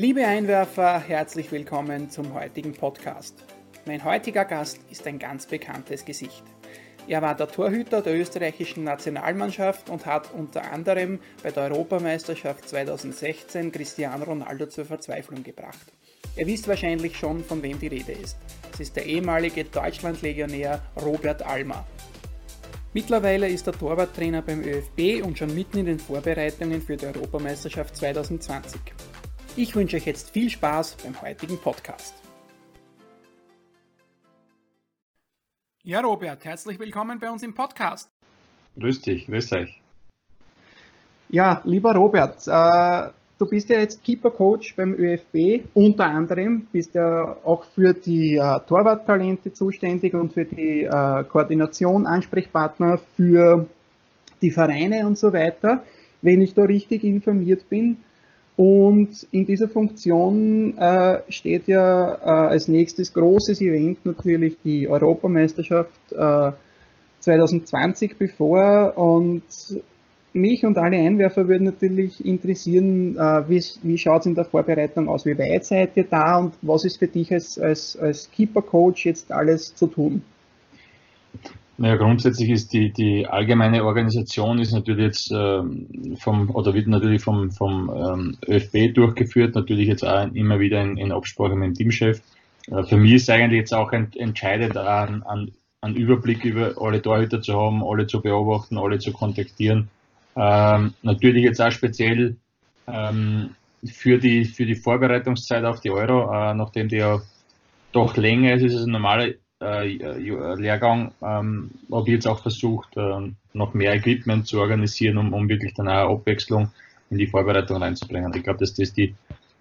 Liebe Einwerfer, herzlich willkommen zum heutigen Podcast. Mein heutiger Gast ist ein ganz bekanntes Gesicht. Er war der Torhüter der österreichischen Nationalmannschaft und hat unter anderem bei der Europameisterschaft 2016 Cristiano Ronaldo zur Verzweiflung gebracht. Ihr wisst wahrscheinlich schon, von wem die Rede ist. Es ist der ehemalige Deutschlandlegionär Robert Almer. Mittlerweile ist er Torwarttrainer beim ÖFB und schon mitten in den Vorbereitungen für die Europameisterschaft 2020. Ich wünsche euch jetzt viel Spaß beim heutigen Podcast. Ja, Robert, herzlich willkommen bei uns im Podcast. Grüß dich, grüß euch. Ja, lieber Robert, äh, du bist ja jetzt Keeper-Coach beim ÖFB, unter anderem, bist ja auch für die äh, Torwarttalente zuständig und für die äh, Koordination Ansprechpartner für die Vereine und so weiter, wenn ich da richtig informiert bin. Und in dieser Funktion äh, steht ja äh, als nächstes großes Event natürlich die Europameisterschaft äh, 2020 bevor. Und mich und alle Einwerfer würden natürlich interessieren, äh, wie, wie schaut es in der Vorbereitung aus? Wie weit seid ihr da und was ist für dich als, als, als Keeper-Coach jetzt alles zu tun? Naja, grundsätzlich ist die, die allgemeine Organisation ist natürlich jetzt ähm, vom, oder wird natürlich vom, vom ähm, ÖFB durchgeführt, natürlich jetzt auch immer wieder in, in Absprache mit dem Teamchef. Äh, für mich ist eigentlich jetzt auch ent, entscheidend, an, an, an Überblick über alle Torhüter zu haben, alle zu beobachten, alle zu kontaktieren. Ähm, natürlich jetzt auch speziell ähm, für, die, für die Vorbereitungszeit auf die Euro, äh, nachdem die ja doch länger ist, ist es normale Lehrgang ähm, habe ich jetzt auch versucht, äh, noch mehr Equipment zu organisieren, um, um wirklich dann auch Abwechslung in die Vorbereitung reinzubringen. Ich glaube, dass das die,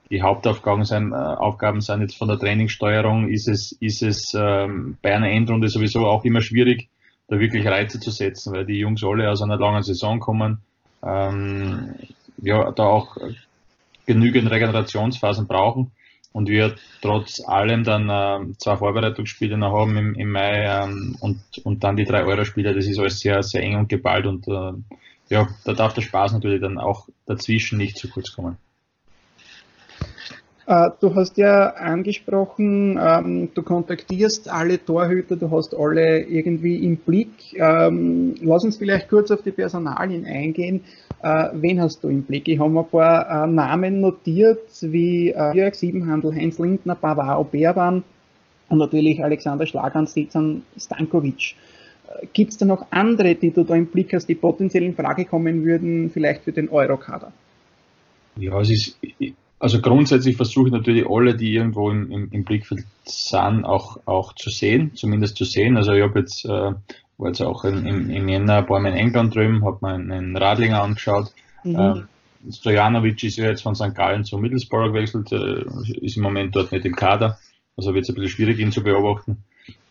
die Hauptaufgaben sind, äh, Aufgaben sind jetzt von der Trainingssteuerung, ist es, ist es ähm, bei einer Endrunde sowieso auch immer schwierig, da wirklich Reize zu setzen, weil die Jungs alle aus einer langen Saison kommen, ähm, ja, da auch genügend Regenerationsphasen brauchen und wir trotz allem dann äh, zwei Vorbereitungsspiele noch haben im, im Mai ähm, und, und dann die drei Euro-Spiele, das ist alles sehr, sehr eng und geballt und äh, ja, da darf der Spaß natürlich dann auch dazwischen nicht zu kurz kommen. Äh, du hast ja angesprochen, ähm, du kontaktierst alle Torhüter, du hast alle irgendwie im Blick. Ähm, lass uns vielleicht kurz auf die Personalien eingehen. Äh, wen hast du im Blick? Ich habe ein paar äh, Namen notiert, wie Jörg Siebenhandel, Heinz Lindner, Bavaro Berban und natürlich Alexander Schlagan, Sezan Stankovic. Gibt es da noch andere, die du da im Blick hast, die potenziell in Frage kommen würden, vielleicht für den Eurokader? Ja, es ist, also grundsätzlich versuche ich natürlich alle, die irgendwo im, im, im Blickfeld sind, auch, auch zu sehen, zumindest zu sehen. Also ich habe jetzt äh, war jetzt auch in, im, im Jänner ein paar Mal in England drüben, habe mir einen Radlinger angeschaut. Mhm. Ähm, Stojanovic ist ja jetzt von St. Gallen zu Middlesbrough gewechselt, äh, ist im Moment dort nicht im Kader, also wird es ein bisschen schwierig, ihn zu beobachten.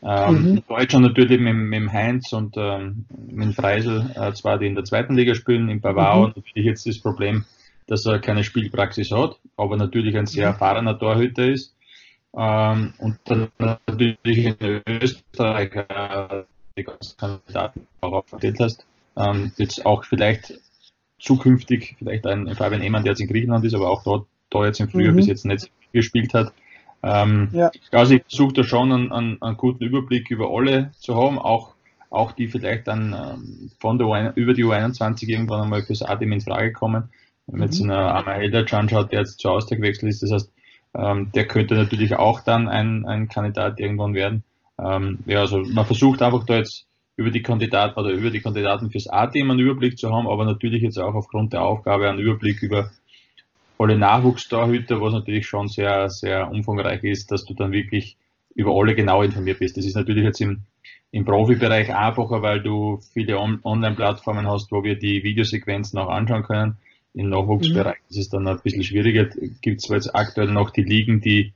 Ähm, mhm. Deutschland natürlich mit, mit Heinz und ähm, mit Freisel, äh, zwar die in der zweiten Liga spielen, in Bavaro, mhm. natürlich jetzt das Problem, dass er keine Spielpraxis hat, aber natürlich ein sehr mhm. erfahrener Torhüter ist. Ähm, und dann natürlich in Österreich äh, die ganzen Kandidaten auch verstellt hast. Ähm, jetzt auch vielleicht zukünftig, vielleicht ein Fabian Ehmann, der jetzt in Griechenland ist, aber auch dort, da jetzt im Frühjahr mhm. bis jetzt nicht gespielt hat. Ähm, ja. Also ich versuche da schon einen, einen, einen, guten Überblick über alle zu haben, auch, auch die vielleicht dann ähm, von der über die U21 irgendwann einmal fürs A-Team in Frage kommen. Wenn man mhm. jetzt einen Amael anschaut, der jetzt zu Austria gewechselt ist, das heißt, ähm, der könnte natürlich auch dann ein, ein Kandidat irgendwann werden. Ähm, ja, also man versucht einfach da jetzt über die Kandidaten oder über die Kandidaten fürs A-Team einen Überblick zu haben, aber natürlich jetzt auch aufgrund der Aufgabe einen Überblick über alle Nachwuchstorhüter, was natürlich schon sehr, sehr umfangreich ist, dass du dann wirklich über alle genau informiert bist. Das ist natürlich jetzt im, im Profibereich einfacher, weil du viele On Online-Plattformen hast, wo wir die Videosequenzen auch anschauen können. Im Nachwuchsbereich mhm. ist es dann ein bisschen schwieriger. Gibt es zwar jetzt aktuell noch die Ligen, die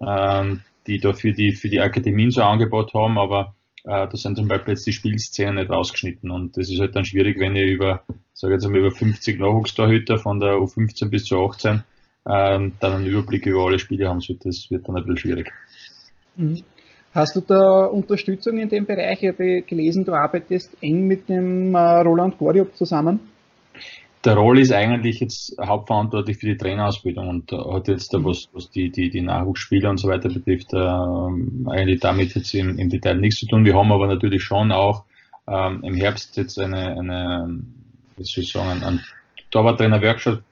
ähm, die da für die, für die Akademien so ein Angebot haben, aber äh, da sind zum Beispiel jetzt die Spielszenen nicht rausgeschnitten und das ist halt dann schwierig, wenn ihr über, sage jetzt mal, über 50 Nachwuchstorhüter von der U15 bis zu 18 ähm, dann einen Überblick über alle Spiele haben sollt. Das wird dann ein bisschen schwierig. Mhm. Hast du da Unterstützung in dem Bereich? Ich habe gelesen, du arbeitest eng mit dem äh, Roland Goriop zusammen. Der Roll ist eigentlich jetzt hauptverantwortlich für die Trainerausbildung und hat jetzt da was, was die, die, die Nachwuchsspieler und so weiter betrifft, äh, eigentlich damit jetzt im, im Detail nichts zu tun. Wir haben aber natürlich schon auch ähm, im Herbst jetzt eine, eine wie soll ich sagen, einen Torwarttrainer-Workshop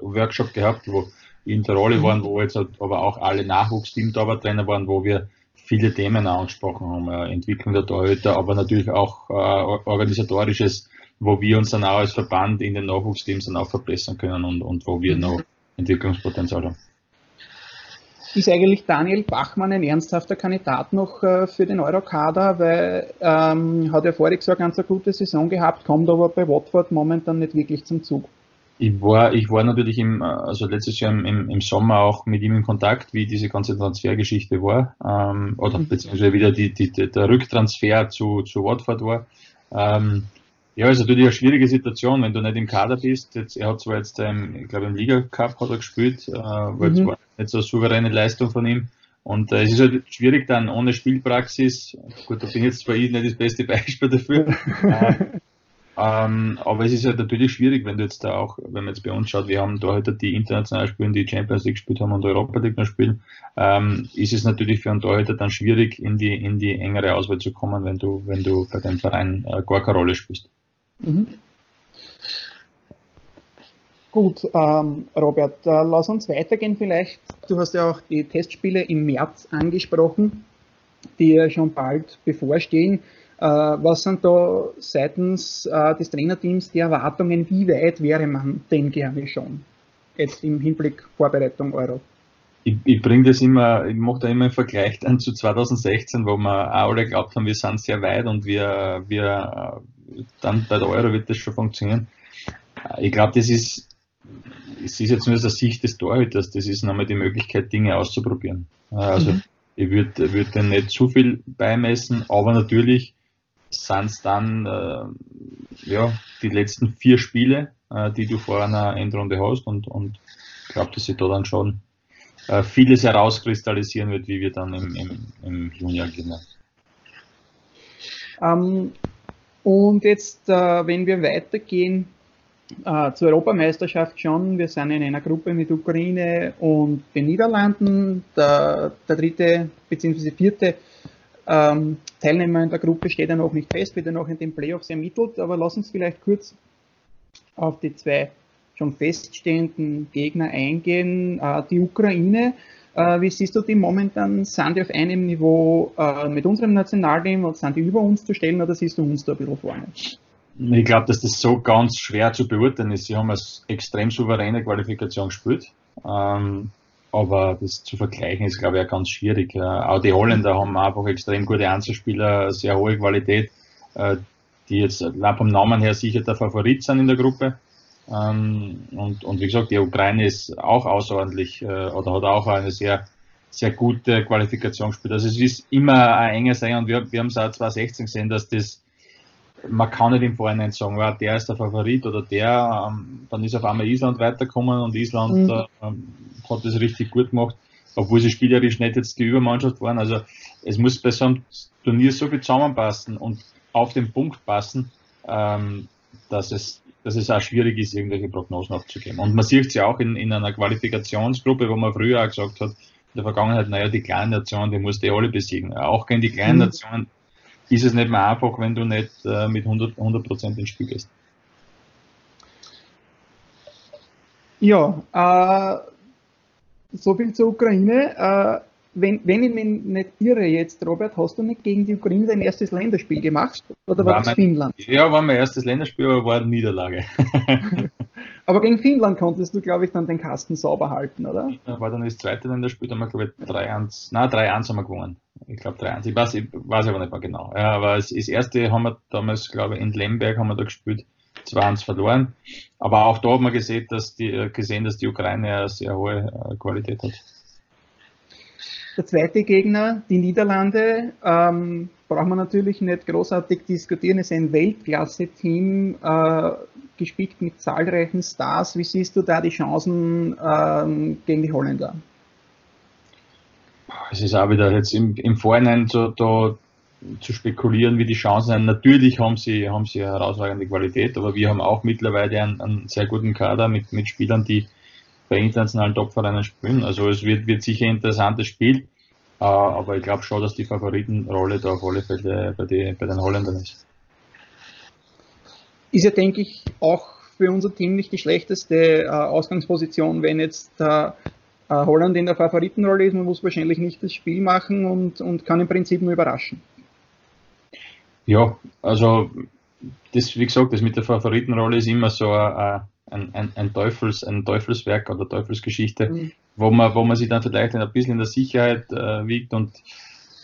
Workshop gehabt, wo in der Rolle waren, wo jetzt aber auch alle Nachwuchsteam-Torwarttrainer waren, wo wir viele Themen angesprochen haben, äh, Entwicklung der Torhüter, aber natürlich auch äh, organisatorisches wo wir uns dann auch als Verband in den Nachwuchsteams dann auch verbessern können und, und wo wir noch Entwicklungspotenzial haben. Ist eigentlich Daniel Bachmann ein ernsthafter Kandidat noch äh, für den Eurokader, weil ähm, hat ja voriges Jahr ganz eine gute Saison gehabt, kommt aber bei Watford momentan nicht wirklich zum Zug. Ich war, ich war natürlich im, also letztes Jahr im, im Sommer auch mit ihm in Kontakt, wie diese ganze Transfergeschichte war, ähm, oder mhm. beziehungsweise wieder die, die, der Rücktransfer zu, zu Watford war. Ähm, ja, ist natürlich eine schwierige Situation, wenn du nicht im Kader bist. Jetzt, er hat zwar jetzt, ähm, ich glaube, im Liga Cup hat er gespielt, äh, weil mhm. es war nicht so eine souveräne Leistung von ihm. Und äh, es ist halt schwierig dann ohne Spielpraxis. Gut, da bin ich jetzt zwar ich nicht das beste Beispiel dafür. äh, ähm, aber es ist halt natürlich schwierig, wenn du jetzt da auch, wenn man jetzt bei uns schaut, wir haben da halt die international spielen, die Champions League gespielt haben und Europa League noch spielen, ähm, ist es natürlich für einen Torhüter dann schwierig, in die, in die engere Auswahl zu kommen, wenn du, wenn du bei dem Verein äh, gar keine Rolle spielst. Mhm. Gut, ähm, Robert, äh, lass uns weitergehen vielleicht. Du hast ja auch die Testspiele im März angesprochen, die ja schon bald bevorstehen. Äh, was sind da seitens äh, des Trainerteams die Erwartungen? Wie weit wäre man denn gerne schon? Jetzt im Hinblick Vorbereitung Euro. Ich, ich bringe das immer, ich mache da immer einen Vergleich dann zu 2016, wo wir auch alle glaubt haben, wir sind sehr weit und wir, wir dann bei der Euro wird das schon funktionieren. Ich glaube, das ist, es ist jetzt nur aus der Sicht des Torhüters, das ist nochmal die Möglichkeit, Dinge auszuprobieren. Also mhm. ich würde würd dann nicht zu viel beimessen, aber natürlich sind es dann äh, ja, die letzten vier Spiele, äh, die du vor einer Endrunde hast und, und ich glaube, dass sich da dann schon äh, vieles herauskristallisieren wird, wie wir dann im, im, im Juni agieren. Ähm, und jetzt, äh, wenn wir weitergehen äh, zur Europameisterschaft schon, wir sind in einer Gruppe mit Ukraine und den Niederlanden. Der, der dritte bzw. vierte ähm, Teilnehmer in der Gruppe steht ja noch nicht fest, wird ja noch in den Playoffs ermittelt, aber lass uns vielleicht kurz auf die zwei schon feststehenden Gegner eingehen. Äh, die Ukraine wie siehst du die momentan? Sind die auf einem Niveau äh, mit unserem Nationalteam oder sind die über uns zu stellen oder siehst du uns da ein bisschen vorne? Ich glaube, dass das so ganz schwer zu beurteilen ist. Sie haben eine extrem souveräne Qualifikation gespielt. Ähm, aber das zu vergleichen ist, glaube ich, auch ganz schwierig. Äh, auch die Holländer haben einfach extrem gute Einzelspieler, sehr hohe Qualität, äh, die jetzt vom Namen her sicher der Favorit sind in der Gruppe. Ähm, und, und wie gesagt, die Ukraine ist auch außerordentlich äh, oder hat auch eine sehr, sehr gute Qualifikation gespielt. Also es ist immer ein enger Sein und wir, wir haben es auch 2016 gesehen, dass das, man kann nicht im Vorhinein sagen, ja, der ist der Favorit oder der, ähm, dann ist auf einmal Island weitergekommen und Island mhm. äh, hat das richtig gut gemacht, obwohl sie spielerisch nicht jetzt die Übermannschaft waren. Also es muss bei so einem Turnier so viel zusammenpassen und auf den Punkt passen, ähm, dass es dass es auch schwierig ist, irgendwelche Prognosen abzugeben. Und man sieht es ja auch in, in einer Qualifikationsgruppe, wo man früher auch gesagt hat, in der Vergangenheit, naja, die kleinen Nationen, die musst du alle besiegen. Auch gegen die kleinen mhm. Nationen ist es nicht mehr einfach, wenn du nicht äh, mit 100, 100 ins Spiel gehst. Ja, äh, so viel zur Ukraine. Äh, wenn, wenn ich mich nicht irre jetzt, Robert, hast du nicht gegen die Ukraine dein erstes Länderspiel gemacht? Oder war, war das mein, Finnland? Ja, war mein erstes Länderspiel, aber war eine Niederlage. aber gegen Finnland konntest du, glaube ich, dann den Kasten sauber halten, oder? Ja, war dann das zweite Länderspiel, da haben wir, glaube ich, 3-1, nein, 3-1 haben wir gewonnen. Ich glaube 3-1, ich weiß, ich weiß aber nicht mehr genau. Ja, aber das, erste haben wir damals, glaube ich, in Lemberg haben wir da gespielt. 2-1 verloren. Aber auch da hat man gesehen, dass die, gesehen, dass die Ukraine eine sehr hohe äh, Qualität hat. Der zweite Gegner, die Niederlande, ähm, braucht man natürlich nicht großartig diskutieren, ist ein Weltklasse-Team, äh, gespickt mit zahlreichen Stars. Wie siehst du da die Chancen ähm, gegen die Holländer? Es ist auch wieder jetzt im, im Vorhinein so, da zu spekulieren, wie die Chancen sind. Natürlich haben sie, haben sie herausragende Qualität, aber wir haben auch mittlerweile einen, einen sehr guten Kader mit, mit Spielern, die bei internationalen Topvereinen spielen. Also es wird, wird sicher ein interessantes Spiel, äh, aber ich glaube schon, dass die Favoritenrolle da auf alle Fälle bei, die, bei den Holländern ist. Ist ja, denke ich, auch für unser Team nicht die schlechteste äh, Ausgangsposition, wenn jetzt der äh, Holland in der Favoritenrolle ist. Man muss wahrscheinlich nicht das Spiel machen und, und kann im Prinzip nur überraschen. Ja, also das, wie gesagt, das mit der Favoritenrolle ist immer so ein, ein, ein, Teufels, ein Teufelswerk oder Teufelsgeschichte, mhm. wo, man, wo man sich dann vielleicht ein bisschen in der Sicherheit äh, wiegt und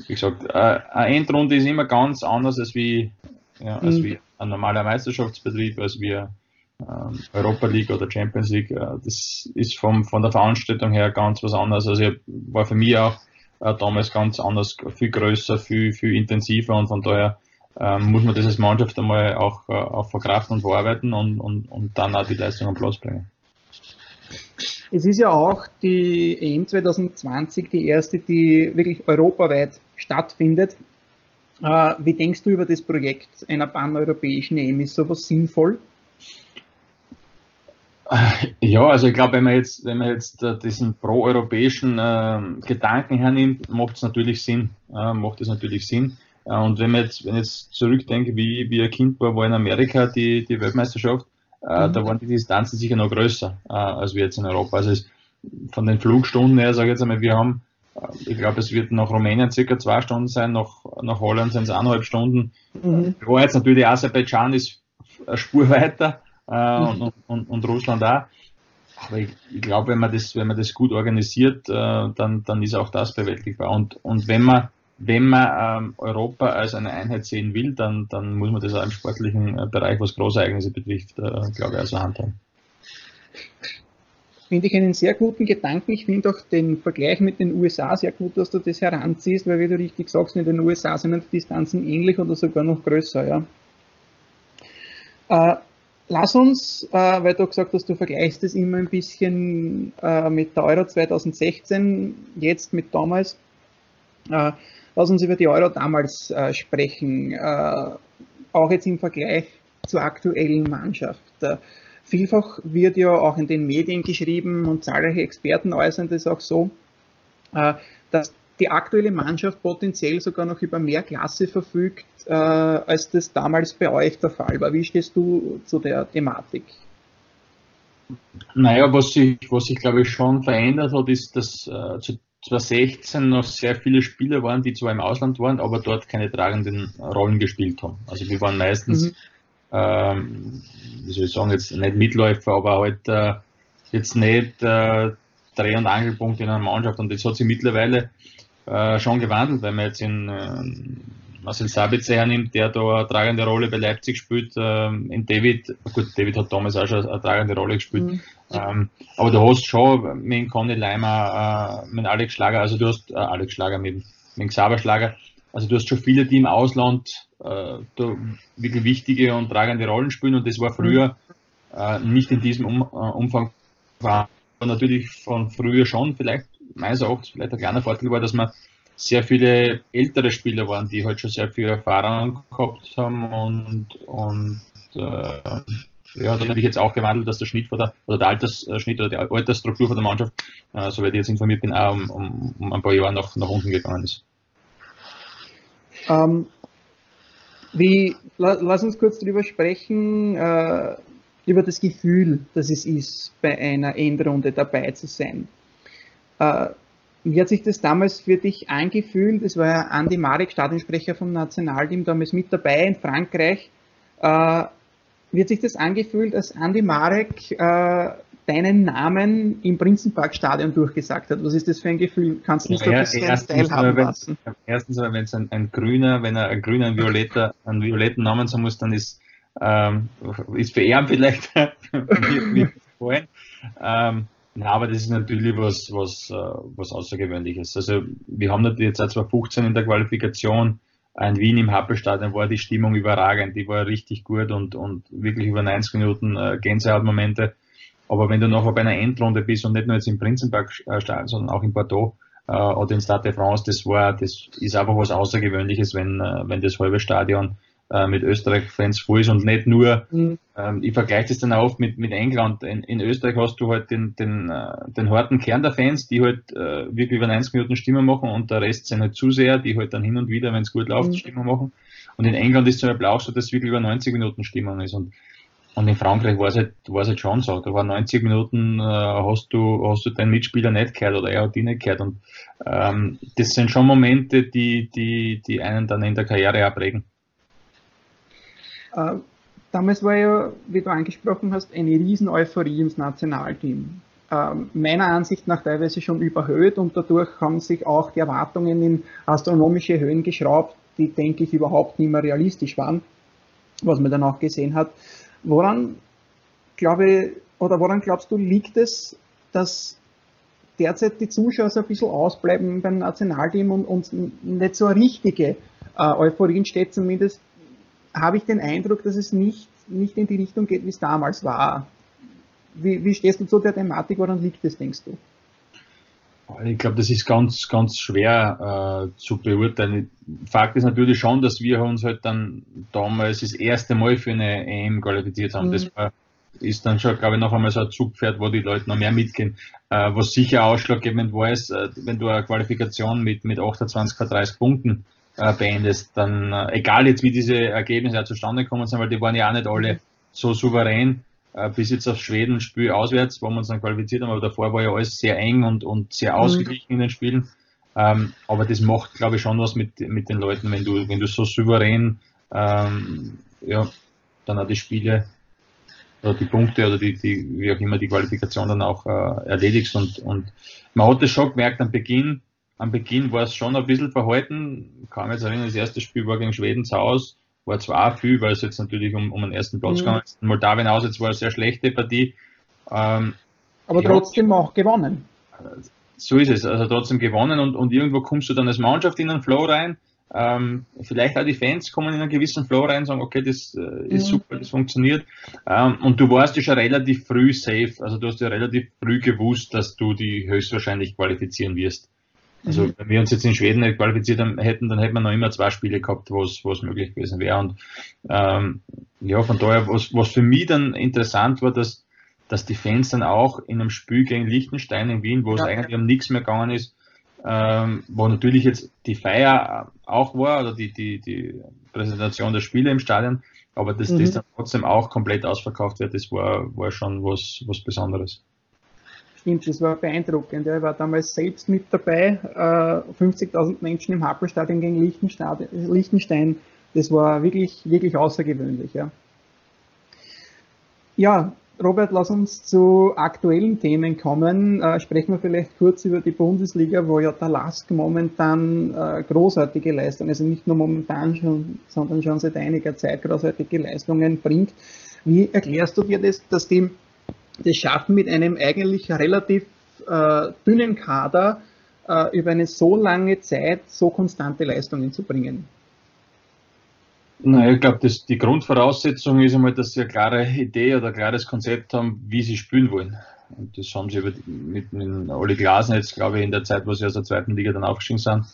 wie gesagt, äh, eine Endrunde ist immer ganz anders als wie, ja, als mhm. wie ein normaler Meisterschaftsbetrieb, als wie ähm, Europa League oder Champions League. Äh, das ist vom, von der Veranstaltung her ganz was anderes. Also ich, war für mich auch äh, damals ganz anders, viel größer, viel, viel intensiver und von daher ähm, muss man das als Mannschaft einmal auch, äh, auch verkraften und verarbeiten und, und, und dann auch die Leistung am Platz bringen. Es ist ja auch die EM 2020 die erste, die wirklich europaweit stattfindet. Äh, wie denkst du über das Projekt einer paneuropäischen EM? Ist sowas sinnvoll? Ja, also ich glaube, wenn man jetzt, wenn man jetzt äh, diesen pro-europäischen äh, Gedanken hernimmt, macht es natürlich Sinn. Äh, macht es natürlich Sinn. Äh, und wenn man jetzt, wenn ich jetzt zurückdenke, wie, wie ein Kind war, war in Amerika die, die Weltmeisterschaft, äh, mhm. da waren die Distanzen sicher noch größer äh, als wir jetzt in Europa. Also es, von den Flugstunden her, sage ich jetzt einmal, wir haben, äh, ich glaube, es wird nach Rumänien circa zwei Stunden sein, nach, nach Holland sind es eineinhalb Stunden. Mhm. Wo jetzt natürlich Aserbaidschan ist eine Spur weiter äh, mhm. und, und, und Russland auch. Aber ich, ich glaube, wenn man das, wenn man das gut organisiert, äh, dann, dann ist auch das bewältigbar. Und, und wenn man, wenn man ähm, Europa als eine Einheit sehen will, dann, dann muss man das auch im sportlichen äh, Bereich, was Großereignisse betrifft, äh, glaube ich, also handhaben. Finde ich einen sehr guten Gedanken. Ich finde auch den Vergleich mit den USA sehr gut, dass du das heranziehst, weil wie du richtig sagst, in den USA sind die Distanzen ähnlich oder sogar noch größer. Ja. Äh, Lass uns, äh, weil du gesagt hast, du vergleichst es immer ein bisschen äh, mit der Euro 2016, jetzt mit damals. Äh, lass uns über die Euro damals äh, sprechen, äh, auch jetzt im Vergleich zur aktuellen Mannschaft. Äh, vielfach wird ja auch in den Medien geschrieben und zahlreiche Experten äußern das auch so, dass die aktuelle Mannschaft potenziell sogar noch über mehr Klasse verfügt, äh, als das damals bei euch der Fall war. Wie stehst du zu der Thematik? Naja, was sich, was sich glaube ich schon verändert hat, ist, dass äh, zu 2016 noch sehr viele Spieler waren, die zwar im Ausland waren, aber dort keine tragenden Rollen gespielt haben. Also wir waren meistens, mhm. ähm, wie soll ich sagen, jetzt nicht Mitläufer, aber halt äh, jetzt nicht äh, Dreh- und Angelpunkt in einer Mannschaft. Und das hat sich mittlerweile äh, schon gewandelt, wenn man jetzt in äh, Marcel Sabitzer hernimmt, der da eine tragende Rolle bei Leipzig spielt, äh, in David, gut, David hat damals auch schon eine tragende Rolle gespielt, mhm. ähm, aber du hast schon mit Conny Leimer, äh, mit Alex Schlager, also du hast äh, Alex Schlager, mit, mit Xaver Schlager, also du hast schon viele, die im Ausland äh, da wirklich wichtige und tragende Rollen spielen und das war früher äh, nicht in diesem um, äh, Umfang war natürlich von früher schon vielleicht meines Erachtens vielleicht ein kleiner Vorteil war, dass man sehr viele ältere Spieler waren, die halt schon sehr viel Erfahrung gehabt haben und, und äh, ja, dann habe ich jetzt auch gewandelt, dass der Schnitt von der, oder der Altersschnitt oder die Altersstruktur von der Mannschaft, äh, soweit ich jetzt informiert bin, auch um, um, um ein paar Jahre nach, nach unten gegangen ist. Ähm, wie, la, lass uns kurz darüber sprechen, äh, über das Gefühl, dass es ist, bei einer Endrunde dabei zu sein. Äh, wie hat sich das damals für dich angefühlt? Das war ja Andi Marek, Stadionsprecher vom Nationalteam, damals mit dabei in Frankreich. Äh, wie hat sich das angefühlt, als Andi Marek äh, deinen Namen im Prinzenparkstadion durchgesagt hat? Was ist das für ein Gefühl? Kannst du uns ja, da ein bisschen erstens, teilhaben lassen? Erstens, wenn es ein, ein, grüner, wenn er ein grüner, ein violetter, einen violetten Namen sagen muss, dann ist, ähm, ist für ihn vielleicht wie, vorhin. Ähm, na, aber das ist natürlich was, was, äh, was Außergewöhnliches. Also wir haben natürlich jetzt seit 2015 in der Qualifikation in Wien im Happelstadion war die Stimmung überragend, die war richtig gut und, und wirklich über 90 Minuten äh, Gänsehautmomente. Aber wenn du nachher bei einer Endrunde bist und nicht nur jetzt im Prinzenpark-Stadion, sondern auch in Bordeaux, äh, oder in Stade de France, das war, das ist einfach was Außergewöhnliches, wenn, äh, wenn das halbe Stadion äh, mit Österreich-Fans voll ist und nicht nur, mhm. Ähm, ich vergleiche das dann auch oft mit, mit England. In, in Österreich hast du halt den, den, äh, den harten Kern der Fans, die halt äh, wirklich über 90 Minuten Stimme machen und der Rest sind halt Zuseher, die halt dann hin und wieder, wenn es gut läuft, mhm. Stimmung machen. Und in England ist zum Beispiel auch so, dass es wirklich über 90 Minuten Stimmung ist. Und, und in Frankreich war es halt, halt schon so. Da war 90 Minuten, äh, hast du, hast du deinen Mitspieler nicht gehört oder er hat die nicht gehört. Und ähm, das sind schon Momente, die, die, die einen dann in der Karriere abregen. Äh, damals war ja, wie du angesprochen hast, eine riesen Euphorie ins Nationalteam. Äh, meiner Ansicht nach teilweise schon überhöht und dadurch haben sich auch die Erwartungen in astronomische Höhen geschraubt, die, denke ich, überhaupt nicht mehr realistisch waren, was man dann auch gesehen hat. Woran, glaube oder woran glaubst du, liegt es, dass derzeit die Zuschauer so ein bisschen ausbleiben beim Nationalteam und, und nicht so eine richtige äh, Euphorie entsteht, zumindest habe ich den Eindruck, dass es nicht, nicht in die Richtung geht, wie es damals war. Wie, wie stehst du zu der Thematik, woran liegt es, denkst du? Ich glaube, das ist ganz, ganz schwer äh, zu beurteilen. Fakt ist natürlich schon, dass wir uns halt dann damals das erste Mal für eine EM qualifiziert haben. Mhm. Das war, ist dann schon, glaube ich, noch einmal so ein Zugpferd, wo die Leute noch mehr mitgehen. Äh, was sicher ausschlaggebend war, ist, äh, wenn du eine Qualifikation mit, mit 28, 30 Punkten äh, beendest, dann äh, egal jetzt wie diese Ergebnisse zustande gekommen sind, weil die waren ja auch nicht alle so souverän, äh, bis jetzt auf Schweden Spiel auswärts, wo wir uns dann qualifiziert haben, aber davor war ja alles sehr eng und, und sehr mhm. ausgeglichen mhm. in den Spielen. Ähm, aber das macht, glaube ich, schon was mit, mit den Leuten, wenn du, wenn du so souverän ähm, ja, dann auch die Spiele oder die Punkte oder die, die, wie auch immer die Qualifikation dann auch äh, erledigst und, und man hat das schon gemerkt am Beginn, am Beginn war es schon ein bisschen verhalten. Ich kann mich jetzt erinnern, das erste Spiel war gegen Schweden zu Hause. War zwar auch viel, weil es jetzt natürlich um, um den ersten Platz mhm. gegangen ist. Moldawien aus, jetzt war eine sehr schlechte Partie. Ähm, Aber trotzdem auch gewonnen. So ist es, also trotzdem gewonnen und, und irgendwo kommst du dann als Mannschaft in einen Flow rein. Ähm, vielleicht auch die Fans kommen in einen gewissen Flow rein und sagen, okay, das äh, ist mhm. super, das funktioniert. Ähm, und du warst ja schon relativ früh safe, also du hast ja relativ früh gewusst, dass du die höchstwahrscheinlich qualifizieren wirst. Also mhm. wenn wir uns jetzt in Schweden nicht qualifiziert haben, hätten, dann hätten wir noch immer zwei Spiele gehabt, wo es möglich gewesen wäre. Und ähm, ja, von daher, was, was für mich dann interessant war, dass, dass die Fans dann auch in einem Spiel gegen Liechtenstein in Wien, wo ja. es eigentlich um nichts mehr gegangen ist, ähm, wo natürlich jetzt die Feier auch war, oder die, die, die Präsentation der Spiele im Stadion, aber dass mhm. das dann trotzdem auch komplett ausverkauft wird, das war, war schon was, was Besonderes. Stimmt, das war beeindruckend. Er war damals selbst mit dabei. 50.000 äh, Menschen im Happelstadion gegen Liechtenstein. Das war wirklich, wirklich außergewöhnlich. Ja. ja, Robert, lass uns zu aktuellen Themen kommen. Äh, sprechen wir vielleicht kurz über die Bundesliga, wo ja der Lask momentan äh, großartige Leistungen, also nicht nur momentan schon, sondern schon seit einiger Zeit großartige Leistungen bringt. Wie erklärst du dir das, dass die das schaffen mit einem eigentlich relativ äh, dünnen Kader äh, über eine so lange Zeit so konstante Leistungen zu bringen? Naja, ich glaube, die Grundvoraussetzung ist einmal, dass sie eine klare Idee oder ein klares Konzept haben, wie sie spielen wollen. Und das haben sie mit, mit Oli Glasen jetzt, glaube ich, in der Zeit, wo sie aus der zweiten Liga dann aufgestiegen sind,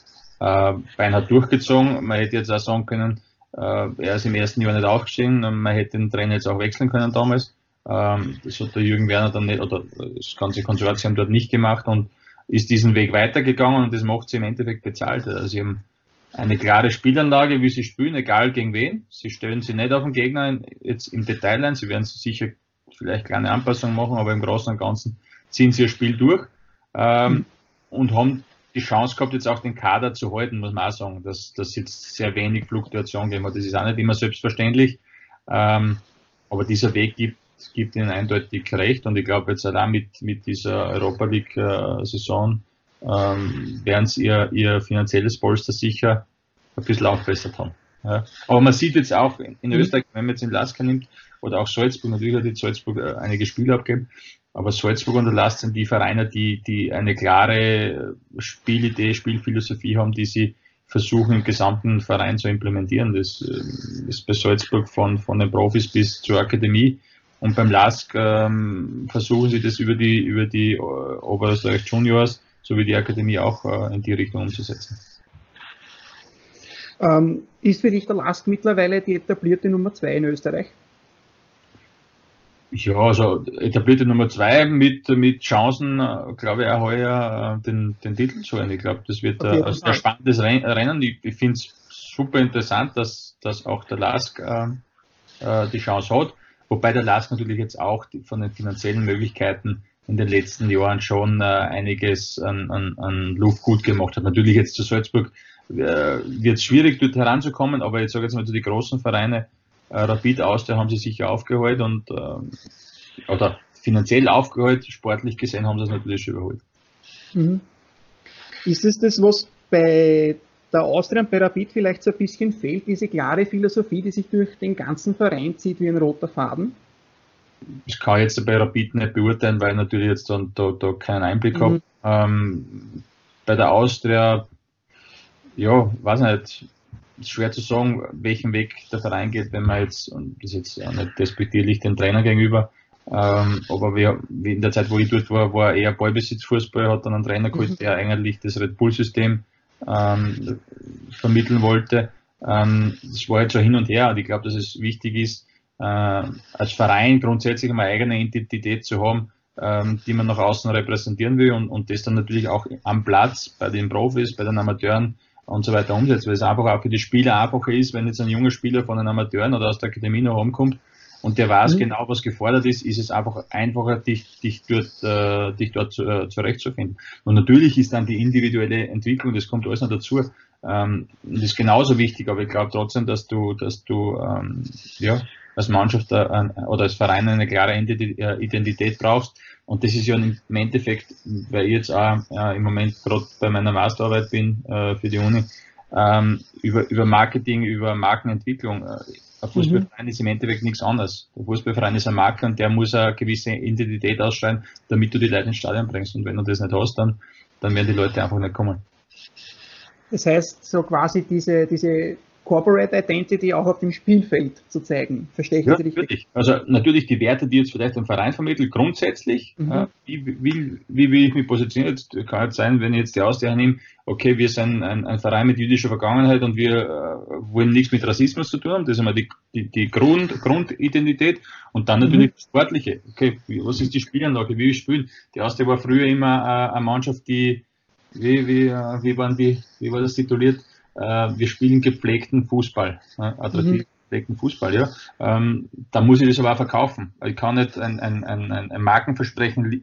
äh, beinahe durchgezogen. Man hätte jetzt auch sagen können, äh, er ist im ersten Jahr nicht aufgestiegen, man hätte den Trainer jetzt auch wechseln können damals. Ähm, das hat der Jürgen Werner dann nicht, oder das ganze Konsortium dort nicht gemacht und ist diesen Weg weitergegangen und das macht sie im Endeffekt bezahlt. Also sie haben eine klare Spielanlage, wie sie spielen, egal gegen wen. Sie stellen sie nicht auf den Gegner jetzt im Detail ein. Sie werden sicher vielleicht kleine Anpassungen machen, aber im Großen und Ganzen ziehen sie ihr Spiel durch ähm, und haben die Chance gehabt, jetzt auch den Kader zu halten, muss man auch sagen, dass das jetzt sehr wenig Fluktuation gegeben hat. Das ist auch nicht immer selbstverständlich, ähm, aber dieser Weg gibt gibt ihnen eindeutig recht und ich glaube jetzt auch mit, mit dieser Europa League äh, Saison ähm, werden sie ihr, ihr finanzielles Polster sicher ein bisschen aufbessert haben. Ja. Aber man sieht jetzt auch in mhm. Österreich, wenn man jetzt in Lasker nimmt, oder auch Salzburg, natürlich hat jetzt Salzburg äh, einige Spiele abgegeben, aber Salzburg und Lask sind die Vereine, die, die eine klare Spielidee, Spielphilosophie haben, die sie versuchen, im gesamten Verein zu implementieren. Das äh, ist bei Salzburg von, von den Profis bis zur Akademie und beim LASK ähm, versuchen sie das über die, über die äh, Oberösterreich Juniors so wie die Akademie auch äh, in die Richtung umzusetzen. Ähm, ist für dich der Last mittlerweile die etablierte Nummer 2 in Österreich? Ja, also etablierte Nummer 2 mit, mit Chancen, äh, glaube ich, auch heuer äh, den, den Titel zu holen. Ich glaube, das wird ein sehr spannendes Rennen. Ich, ich finde es super interessant, dass, dass auch der Lask äh, die Chance hat. Wobei der Lask natürlich jetzt auch von den finanziellen Möglichkeiten in den letzten Jahren schon äh, einiges an, an, an Luft gut gemacht hat. Natürlich jetzt zu Salzburg äh, wird es schwierig, dort heranzukommen, aber ich sage jetzt mal zu den großen Vereine, äh, Rapid aus, da haben sie sicher aufgeholt und äh, oder finanziell aufgeholt, sportlich gesehen haben sie es natürlich schon überholt. Mhm. Ist es das, was bei der Austria und bei Rapid vielleicht so ein bisschen fehlt, diese klare Philosophie, die sich durch den ganzen Verein zieht wie ein roter Faden? Ich kann jetzt bei Rapid nicht beurteilen, weil ich natürlich jetzt da, da, da keinen Einblick mhm. habe. Ähm, bei der Austria, ja, weiß nicht, ist schwer zu sagen, welchen Weg der Verein geht, wenn man jetzt, und das ist jetzt auch nicht despektierlich dem Trainer gegenüber, ähm, aber wir, in der Zeit, wo ich dort war, war eher Ballbesitzfußball, hat dann einen Trainer geholt, mhm. der eigentlich das Red Bull-System ähm, vermitteln wollte. Ähm, das war jetzt so hin und her und ich glaube, dass es wichtig ist, äh, als Verein grundsätzlich eine eigene Identität zu haben, ähm, die man nach außen repräsentieren will und, und das dann natürlich auch am Platz bei den Profis, bei den Amateuren und so weiter umsetzt, weil es einfach auch für die Spieler einfacher ist, wenn jetzt ein junger Spieler von einem Amateuren oder aus der Akademie noch rumkommt und der weiß mhm. genau, was gefordert ist, ist es einfach einfacher, dich, dich dort, äh, dich dort äh, zurechtzufinden. Und natürlich ist dann die individuelle Entwicklung, das kommt alles noch dazu, ähm, das ist genauso wichtig, aber ich glaube trotzdem, dass du, dass du ähm, ja, als Mannschaft äh, oder als Verein eine klare äh, Identität brauchst. Und das ist ja im Endeffekt, weil ich jetzt auch äh, im Moment gerade bei meiner Masterarbeit bin äh, für die Uni, ähm, über, über Marketing, über Markenentwicklung. Ein Fußballverein mhm. ist im Endeffekt nichts anderes. Der Fußballverein ist ein Marke und der muss eine gewisse Identität ausschreiben, damit du die Leute ins Stadion bringst. Und wenn du das nicht hast, dann, dann werden die Leute einfach nicht kommen. Das heißt, so quasi diese, diese Corporate Identity auch auf dem Spielfeld zu zeigen. Verstehe ich ja, das richtig? Natürlich. Also natürlich die Werte, die jetzt vielleicht ein Verein vermittelt, grundsätzlich, mhm. äh, wie, wie, wie will ich mich positionieren? Jetzt kann jetzt sein, wenn ich jetzt die Ausdauer nehme, okay, wir sind ein, ein, Verein mit jüdischer Vergangenheit und wir äh, wollen nichts mit Rassismus zu tun haben. Das ist einmal die, die, die Grund, Grundidentität und dann natürlich mhm. das Sportliche. Okay, was ist die Spielanlage, wie wir spielen? Die Austria war früher immer äh, eine Mannschaft, die, wie, wie, äh, wie, waren die, wie war das tituliert? Äh, wir spielen gepflegten Fußball, äh, attraktiv mhm. gepflegten Fußball, ja. Ähm, da muss ich das aber auch verkaufen. Ich kann nicht ein, ein, ein, ein Markenversprechen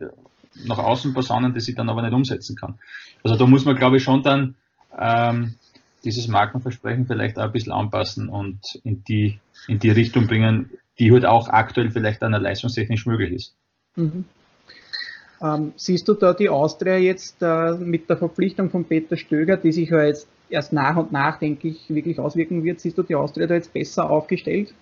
nach außen posaunen, das ich dann aber nicht umsetzen kann. Also da muss man, glaube ich, schon dann ähm, dieses Markenversprechen vielleicht auch ein bisschen anpassen und in die, in die Richtung bringen, die halt auch aktuell vielleicht einer leistungstechnisch möglich ist. Mhm. Ähm, siehst du da die Austria jetzt äh, mit der Verpflichtung von Peter Stöger, die sich ja jetzt erst nach und nach, denke ich, wirklich auswirken wird. Siehst du die Austria da jetzt besser aufgestellt?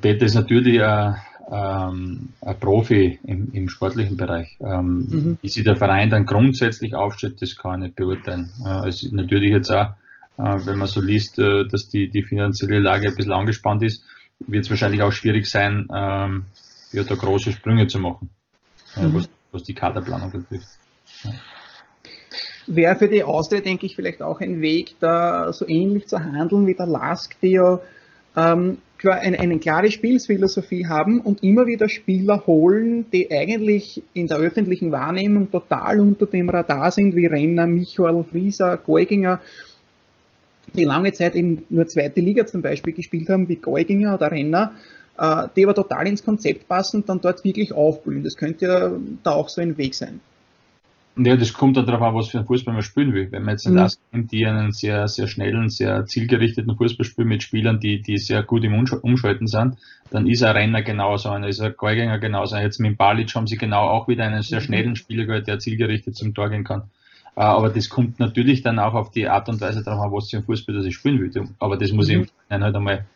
Peter ist natürlich ein, ähm, ein Profi im, im, sportlichen Bereich. Ähm, mhm. Wie sich der Verein dann grundsätzlich aufstellt, das kann ich nicht beurteilen. Äh, es ist natürlich jetzt auch, äh, wenn man so liest, äh, dass die, die finanzielle Lage ein bisschen angespannt ist, wird es wahrscheinlich auch schwierig sein, ähm, ja, da große Sprünge zu machen, mhm. was, was, die Kaderplanung betrifft. Ja wäre für die Austria, denke ich, vielleicht auch ein Weg, da so ähnlich zu handeln wie der Lask, die ja ähm, eine, eine klare Spielphilosophie haben und immer wieder Spieler holen, die eigentlich in der öffentlichen Wahrnehmung total unter dem Radar sind, wie Renner, Michael, Frieser, Geuginger, die lange Zeit in nur zweite Liga zum Beispiel gespielt haben, wie Geuginger oder Renner, äh, die aber total ins Konzept passen und dann dort wirklich aufblühen. Das könnte ja da auch so ein Weg sein. Ja, das kommt dann darauf an, was für einen Fußball man spielen will. Wenn man jetzt einen mhm. nimmt, die einen sehr, sehr schnellen, sehr zielgerichteten Fußball spielen mit Spielern, die, die sehr gut im Umschalten sind, dann ist ein Renner genauso einer, ist ein Geugänger genauso. Jetzt mit Balic haben sie genau auch wieder einen sehr mhm. schnellen Spieler gehört, der zielgerichtet zum Tor gehen kann. Äh, aber das kommt natürlich dann auch auf die Art und Weise darauf an, was für ein Fußball das ich spielen will. Aber das muss mhm. ich im halt einmal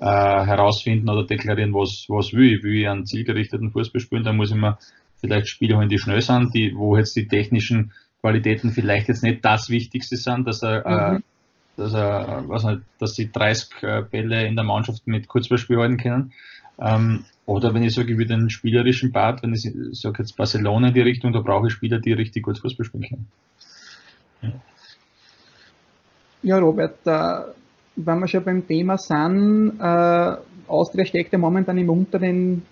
äh, herausfinden oder deklarieren, was, was will ich. Will ich einen zielgerichteten Fußball spielen, dann muss ich mir vielleicht Spieler holen, die schnell sind, die, wo jetzt die technischen Qualitäten vielleicht jetzt nicht das Wichtigste sind, dass er, äh, mhm. äh, dass er, was nicht, dass sie 30 äh, Bälle in der Mannschaft mit Kurzballspiel halten können. Ähm, oder wenn ich sage, will den spielerischen Part, wenn ich sage jetzt Barcelona in die Richtung, da brauche ich Spieler, die richtig gut Fußball spielen können. Ja, ja Robert, äh, wenn wir schon beim Thema sind, äh, Austria steckt ja momentan im unteren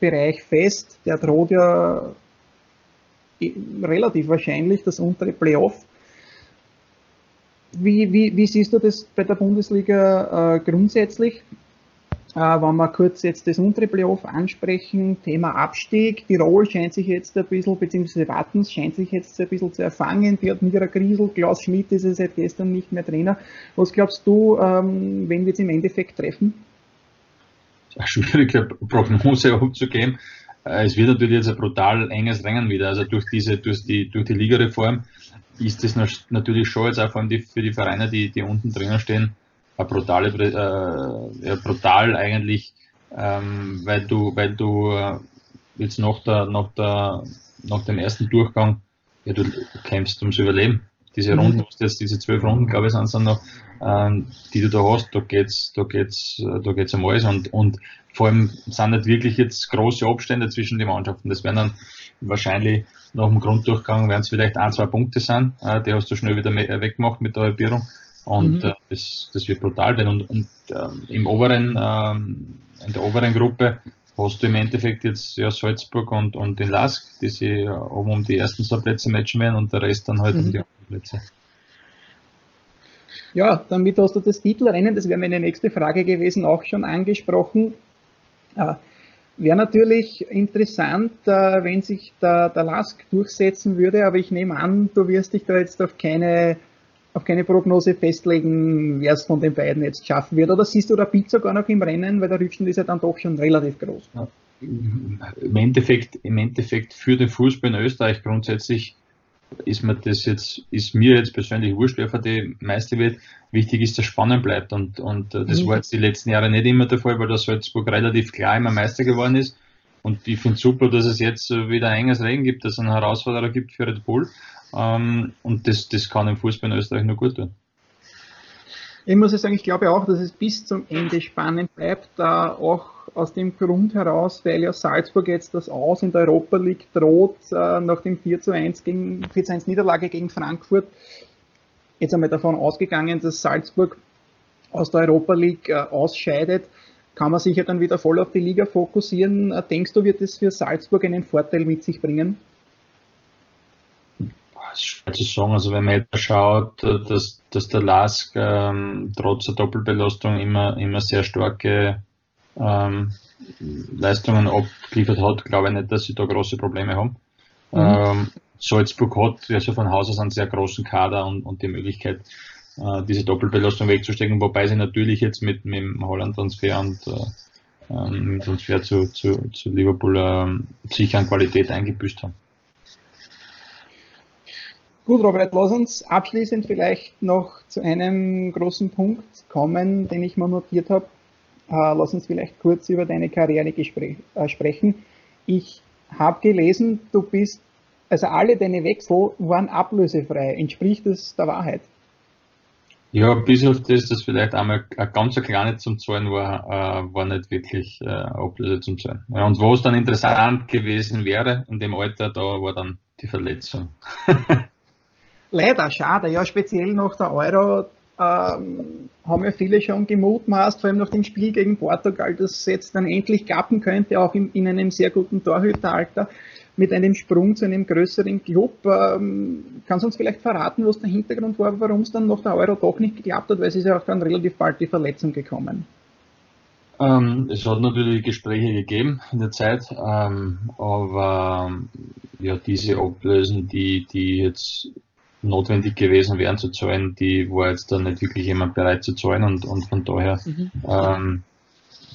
Bereich fest. Der droht ja relativ wahrscheinlich das untere Playoff. Wie, wie, wie siehst du das bei der Bundesliga äh, grundsätzlich? Äh, wenn wir kurz jetzt das untere Playoff ansprechen, Thema Abstieg. Tirol scheint sich jetzt ein bisschen, beziehungsweise Wattens scheint sich jetzt ein bisschen zu erfangen. Die hat Mira Griesel, Klaus Schmidt ist ja seit gestern nicht mehr Trainer. Was glaubst du, ähm, wenn wir es im Endeffekt treffen? Eine schwierige Prognose abzugeben. Äh, es wird natürlich jetzt ein brutal enges Rennen wieder. Also durch diese, durch die, durch die Ligareform ist das natürlich schon jetzt auch vor allem die, für die Vereine, die, die unten drinnen stehen, eine brutale, äh, ja, brutal eigentlich, ähm, weil du, weil du äh, jetzt nach der, nach der, nach dem ersten Durchgang, ja, du kämpfst ums Überleben. Diese Runden, mhm. jetzt diese zwölf Runden, glaube ich, sind es dann noch, die du da hast, da geht's, da geht's, da geht's um alles und, und vor allem sind nicht wirklich jetzt große Abstände zwischen den Mannschaften. Das werden dann wahrscheinlich nach dem Grunddurchgang werden es vielleicht ein, zwei Punkte sein. Äh, die hast du schnell wieder weggemacht mit der Halbierung. Und mhm. äh, das, das wird brutal werden. Und, und äh, im oberen, äh, in der oberen Gruppe hast du im Endeffekt jetzt ja Salzburg und, und den Lask, die sich oben um die ersten zwei Plätze matchen werden und der Rest dann halt mhm. um die anderen Plätze. Ja, damit hast du das Titelrennen, das wäre meine nächste Frage gewesen, auch schon angesprochen. Äh, wäre natürlich interessant, äh, wenn sich der, der Lask durchsetzen würde, aber ich nehme an, du wirst dich da jetzt auf keine auf keine Prognose festlegen, wer es von den beiden jetzt schaffen wird. Oder siehst du Rapid sogar noch im Rennen, weil der Rückstand ist ja dann doch schon relativ groß. Ja. Im Endeffekt, im Endeffekt für den Fußball in Österreich grundsätzlich ist mir das jetzt, ist mir jetzt persönlich wurscht, wer für die Meister wird. Wichtig ist, dass spannend bleibt. Und, und äh, das mhm. war jetzt die letzten Jahre nicht immer der Fall, weil der Salzburg relativ klar immer Meister geworden ist. Und ich finde super, dass es jetzt wieder ein enges Rennen gibt, dass es einen Herausforderer gibt für Red Bull. Ähm, und das, das kann im Fußball in Österreich nur gut tun. Ich muss sagen, ich glaube auch, dass es bis zum Ende spannend bleibt, da auch aus dem Grund heraus, weil ja Salzburg jetzt das Aus in der Europa League droht, äh, nach dem 4 zu 1 gegen 4 zu 1 Niederlage gegen Frankfurt. Jetzt einmal davon ausgegangen, dass Salzburg aus der Europa League äh, ausscheidet, kann man sich ja dann wieder voll auf die Liga fokussieren. Äh, denkst du, wird es für Salzburg einen Vorteil mit sich bringen? Schwer zu sagen. Also wenn man jetzt schaut, dass, dass der Lask ähm, trotz der Doppelbelastung immer, immer sehr starke ähm, Leistungen abgeliefert hat, glaube ich nicht, dass sie da große Probleme haben. Mhm. Ähm, Salzburg hat also von Haus aus einen sehr großen Kader und, und die Möglichkeit, äh, diese Doppelbelastung wegzustecken, wobei sie natürlich jetzt mit, mit dem Holland-Transfer und äh, ähm, mit Transfer zu, zu, zu Liverpool äh, sicher an Qualität eingebüßt haben. Gut, Robert, lass uns abschließend vielleicht noch zu einem großen Punkt kommen, den ich mal notiert habe. Äh, lass uns vielleicht kurz über deine Karriere äh, sprechen. Ich habe gelesen, du bist, also alle deine Wechsel waren ablösefrei. Entspricht das der Wahrheit? Ja, bis auf das, dass vielleicht einmal ein ganz kleine zum Zahlen war, äh, war nicht wirklich äh, Ablöse zum Zahlen. Ja, und wo es dann interessant gewesen wäre in dem Alter, da war dann die Verletzung. Leider, schade. Ja, speziell nach der Euro ähm, haben ja viele schon gemutmaßt, vor allem nach dem Spiel gegen Portugal, dass es jetzt dann endlich klappen könnte, auch in, in einem sehr guten Torhüteralter, mit einem Sprung zu einem größeren Club. Ähm, kannst du uns vielleicht verraten, was der Hintergrund war, warum es dann nach der Euro doch nicht geklappt hat, weil es ist ja auch dann relativ bald die Verletzung gekommen. Ähm, es hat natürlich Gespräche gegeben in der Zeit, ähm, aber ja, diese Ablösen, die, die jetzt notwendig gewesen wären zu zahlen, die war jetzt dann nicht wirklich jemand bereit zu zahlen und, und von daher mhm. ähm,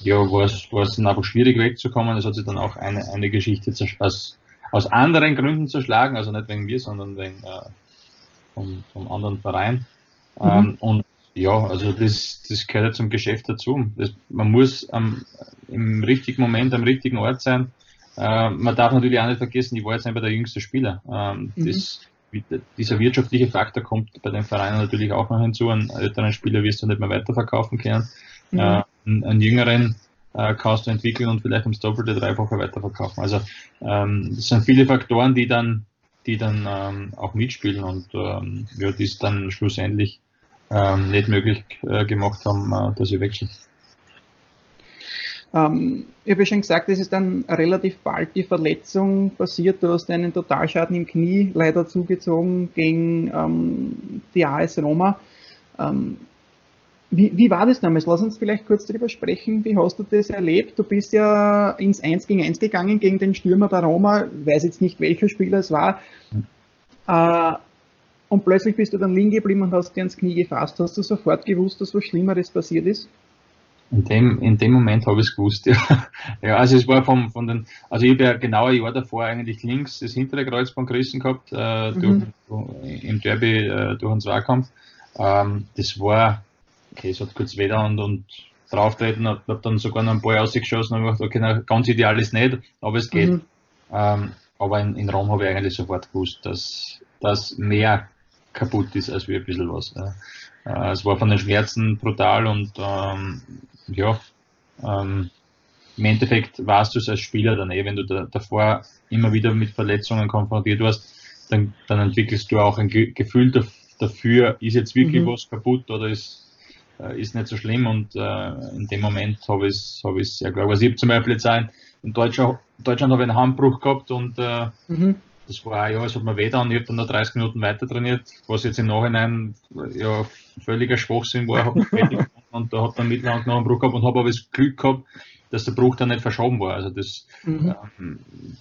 ja, war es, war es dann einfach schwierig wegzukommen. Es hat sich dann auch eine, eine Geschichte aus, aus anderen Gründen zerschlagen, also nicht wegen mir, sondern wegen äh, vom, vom anderen Verein. Mhm. Ähm, und ja, also das, das gehört ja zum Geschäft dazu. Das, man muss am, im richtigen Moment am richtigen Ort sein. Äh, man darf natürlich auch nicht vergessen, ich war jetzt einfach der jüngste Spieler. Ähm, mhm. Das dieser wirtschaftliche Faktor kommt bei den Vereinen natürlich auch noch hinzu. Einen älteren Spieler wirst du nicht mehr weiterverkaufen können. Mhm. Äh, einen, jüngeren, äh, kannst du entwickeln und vielleicht ums Doppelte, Dreifache weiterverkaufen. Also ähm, das sind viele Faktoren, die dann, die dann ähm, auch mitspielen und ähm, ja, die es dann schlussendlich ähm, nicht möglich äh, gemacht haben, äh, dass ich wechsle. Ähm, ich habe ja schon gesagt, es ist dann relativ bald die Verletzung passiert. Du hast einen Totalschaden im Knie leider zugezogen gegen ähm, die AS Roma. Ähm, wie, wie, war das damals? Lass uns vielleicht kurz darüber sprechen. Wie hast du das erlebt? Du bist ja ins 1 gegen 1 gegangen gegen den Stürmer der Roma. Ich weiß jetzt nicht, welcher Spieler es war. Äh, und plötzlich bist du dann liegen geblieben und hast dir ins Knie gefasst. Hast du sofort gewusst, dass was Schlimmeres passiert ist? In dem, in dem Moment habe ich es gewusst, ja. ja. Also es war vom, von den, also ich habe ja genau ein Jahr davor eigentlich links das hintere Kreuzband gerissen gehabt, äh, mhm. durch, im Derby äh, durch einen Zweikampf. Ähm, das war, okay, es hat kurz weder und, und drauftreten, habe hab dann sogar noch ein paar ausgeschossen und gedacht, okay, na, ganz ideal ist nicht, aber es geht. Mhm. Ähm, aber in, in Rom habe ich eigentlich sofort gewusst, dass, dass mehr kaputt ist als wie ein bisschen was. Äh, es war von den Schmerzen brutal und ähm, ja, ähm, im Endeffekt warst du es als Spieler dann eh, wenn du da, davor immer wieder mit Verletzungen konfrontiert warst, dann, dann entwickelst du auch ein Ge Gefühl dafür, ist jetzt wirklich mhm. was kaputt oder ist, äh, ist nicht so schlimm und äh, in dem Moment habe ich es hab sehr klar. Also ich habe zum Beispiel jetzt auch in Deutschland, Deutschland habe ich einen Handbruch gehabt und äh, mhm. das war ja, es hat mir weh und ich habe dann noch 30 Minuten weiter trainiert, was jetzt im Nachhinein ja völliger Schwachsinn war, habe und da hat dann mittellang noch einen Bruch gehabt und habe aber das Glück gehabt, dass der Bruch dann nicht verschoben war. Also das mhm. ähm,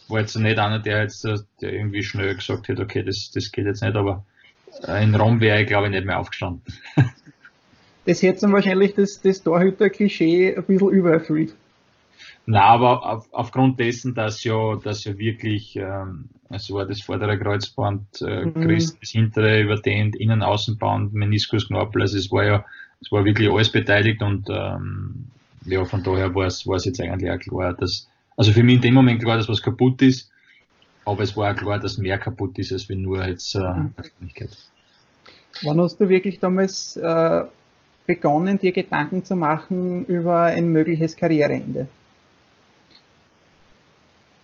war jetzt nicht einer, der jetzt der irgendwie schnell gesagt hat, okay, das, das geht jetzt nicht, aber in Rom wäre ich glaube ich nicht mehr aufgestanden. das hätte dann wahrscheinlich das, das Torhüter-Klischee ein bisschen übererfüllt. Na, aber auf, aufgrund dessen, dass ja, dass ja wirklich, ähm, es war das vordere Kreuzband, äh, mhm. das hintere überdehnt, Innen-Außenband, Meniskus, Knorpel, also es war ja es war wirklich alles beteiligt und ähm, ja, von daher war es, war es jetzt eigentlich auch klar, dass, also für mich in dem Moment klar, dass was kaputt ist, aber es war auch klar, dass mehr kaputt ist, als wenn nur jetzt äh, mhm. Wann hast du wirklich damals äh, begonnen, dir Gedanken zu machen über ein mögliches Karriereende?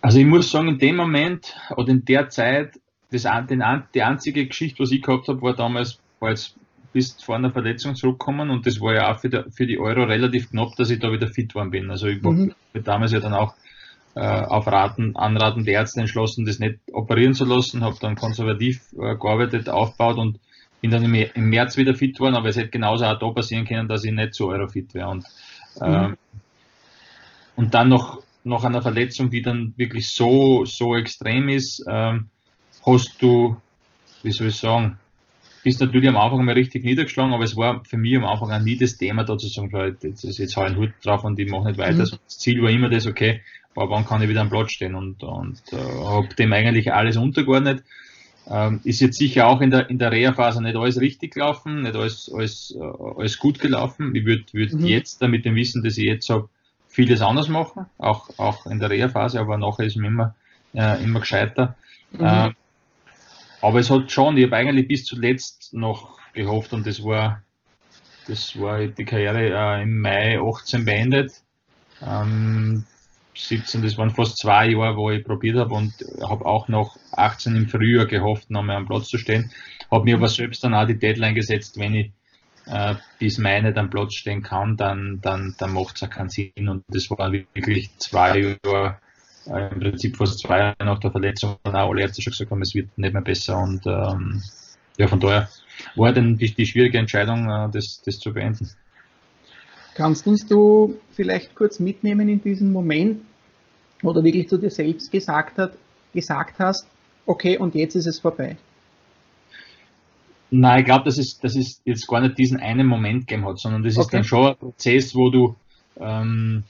Also ich muss sagen, in dem Moment oder in der Zeit, das, den, die einzige Geschichte, was ich gehabt habe, war damals, war jetzt bist vor einer Verletzung zurückgekommen und das war ja auch für die, für die Euro relativ knapp, dass ich da wieder fit worden bin. Also ich mhm. habe damals ja dann auch äh, auf Raten, Anraten der Ärzte entschlossen, das nicht operieren zu lassen, habe dann konservativ äh, gearbeitet, aufgebaut und bin dann im, im, März wieder fit worden, aber es hätte genauso auch da passieren können, dass ich nicht so eurofit wäre. Und, äh, mhm. und dann noch, noch einer Verletzung, die dann wirklich so, so extrem ist, ähm, hast du, wie soll ich sagen, bist natürlich am Anfang mal richtig niedergeschlagen, aber es war für mich am Anfang auch nie das Thema, da zu sagen, jetzt, jetzt, jetzt hau ich einen Hut drauf und ich mache nicht weiter. Mhm. Das Ziel war immer das, okay, aber wann kann ich wieder am Platz stehen und, und äh, habe dem eigentlich alles untergeordnet. Ähm, ist jetzt sicher auch in der, in der Reha-Phase nicht alles richtig gelaufen, nicht alles, alles, äh, alles gut gelaufen. Ich würde würd mhm. jetzt, mit dem Wissen, dass ich jetzt habe, vieles anders machen, auch, auch in der Reha-Phase, aber nachher ist mir immer, äh, immer gescheiter. Mhm. Ähm, aber es hat schon, ich habe eigentlich bis zuletzt noch gehofft und das war, das war die Karriere äh, im Mai 18 beendet. Ähm, 17, das waren fast zwei Jahre, wo ich probiert habe und habe auch noch 18 im Frühjahr gehofft, nochmal am Platz zu stehen. Habe mir aber selbst dann auch die Deadline gesetzt, wenn ich äh, bis Mai nicht am Platz stehen kann, dann, dann, dann macht es auch keinen Sinn. Und das war wirklich zwei Jahre im Prinzip fast zwei Jahre nach der Verletzung auch alle Ärzte schon gesagt haben, es wird nicht mehr besser und ähm, ja, von daher war dann die, die schwierige Entscheidung, äh, das, das zu beenden. Kannst uns du vielleicht kurz mitnehmen in diesen Moment, wo du wirklich zu dir selbst gesagt, hat, gesagt hast, okay, und jetzt ist es vorbei? Nein, ich glaube, dass es, dass es jetzt gar nicht diesen einen Moment gegeben hat, sondern das okay. ist dann schon ein Prozess, wo du, ähm,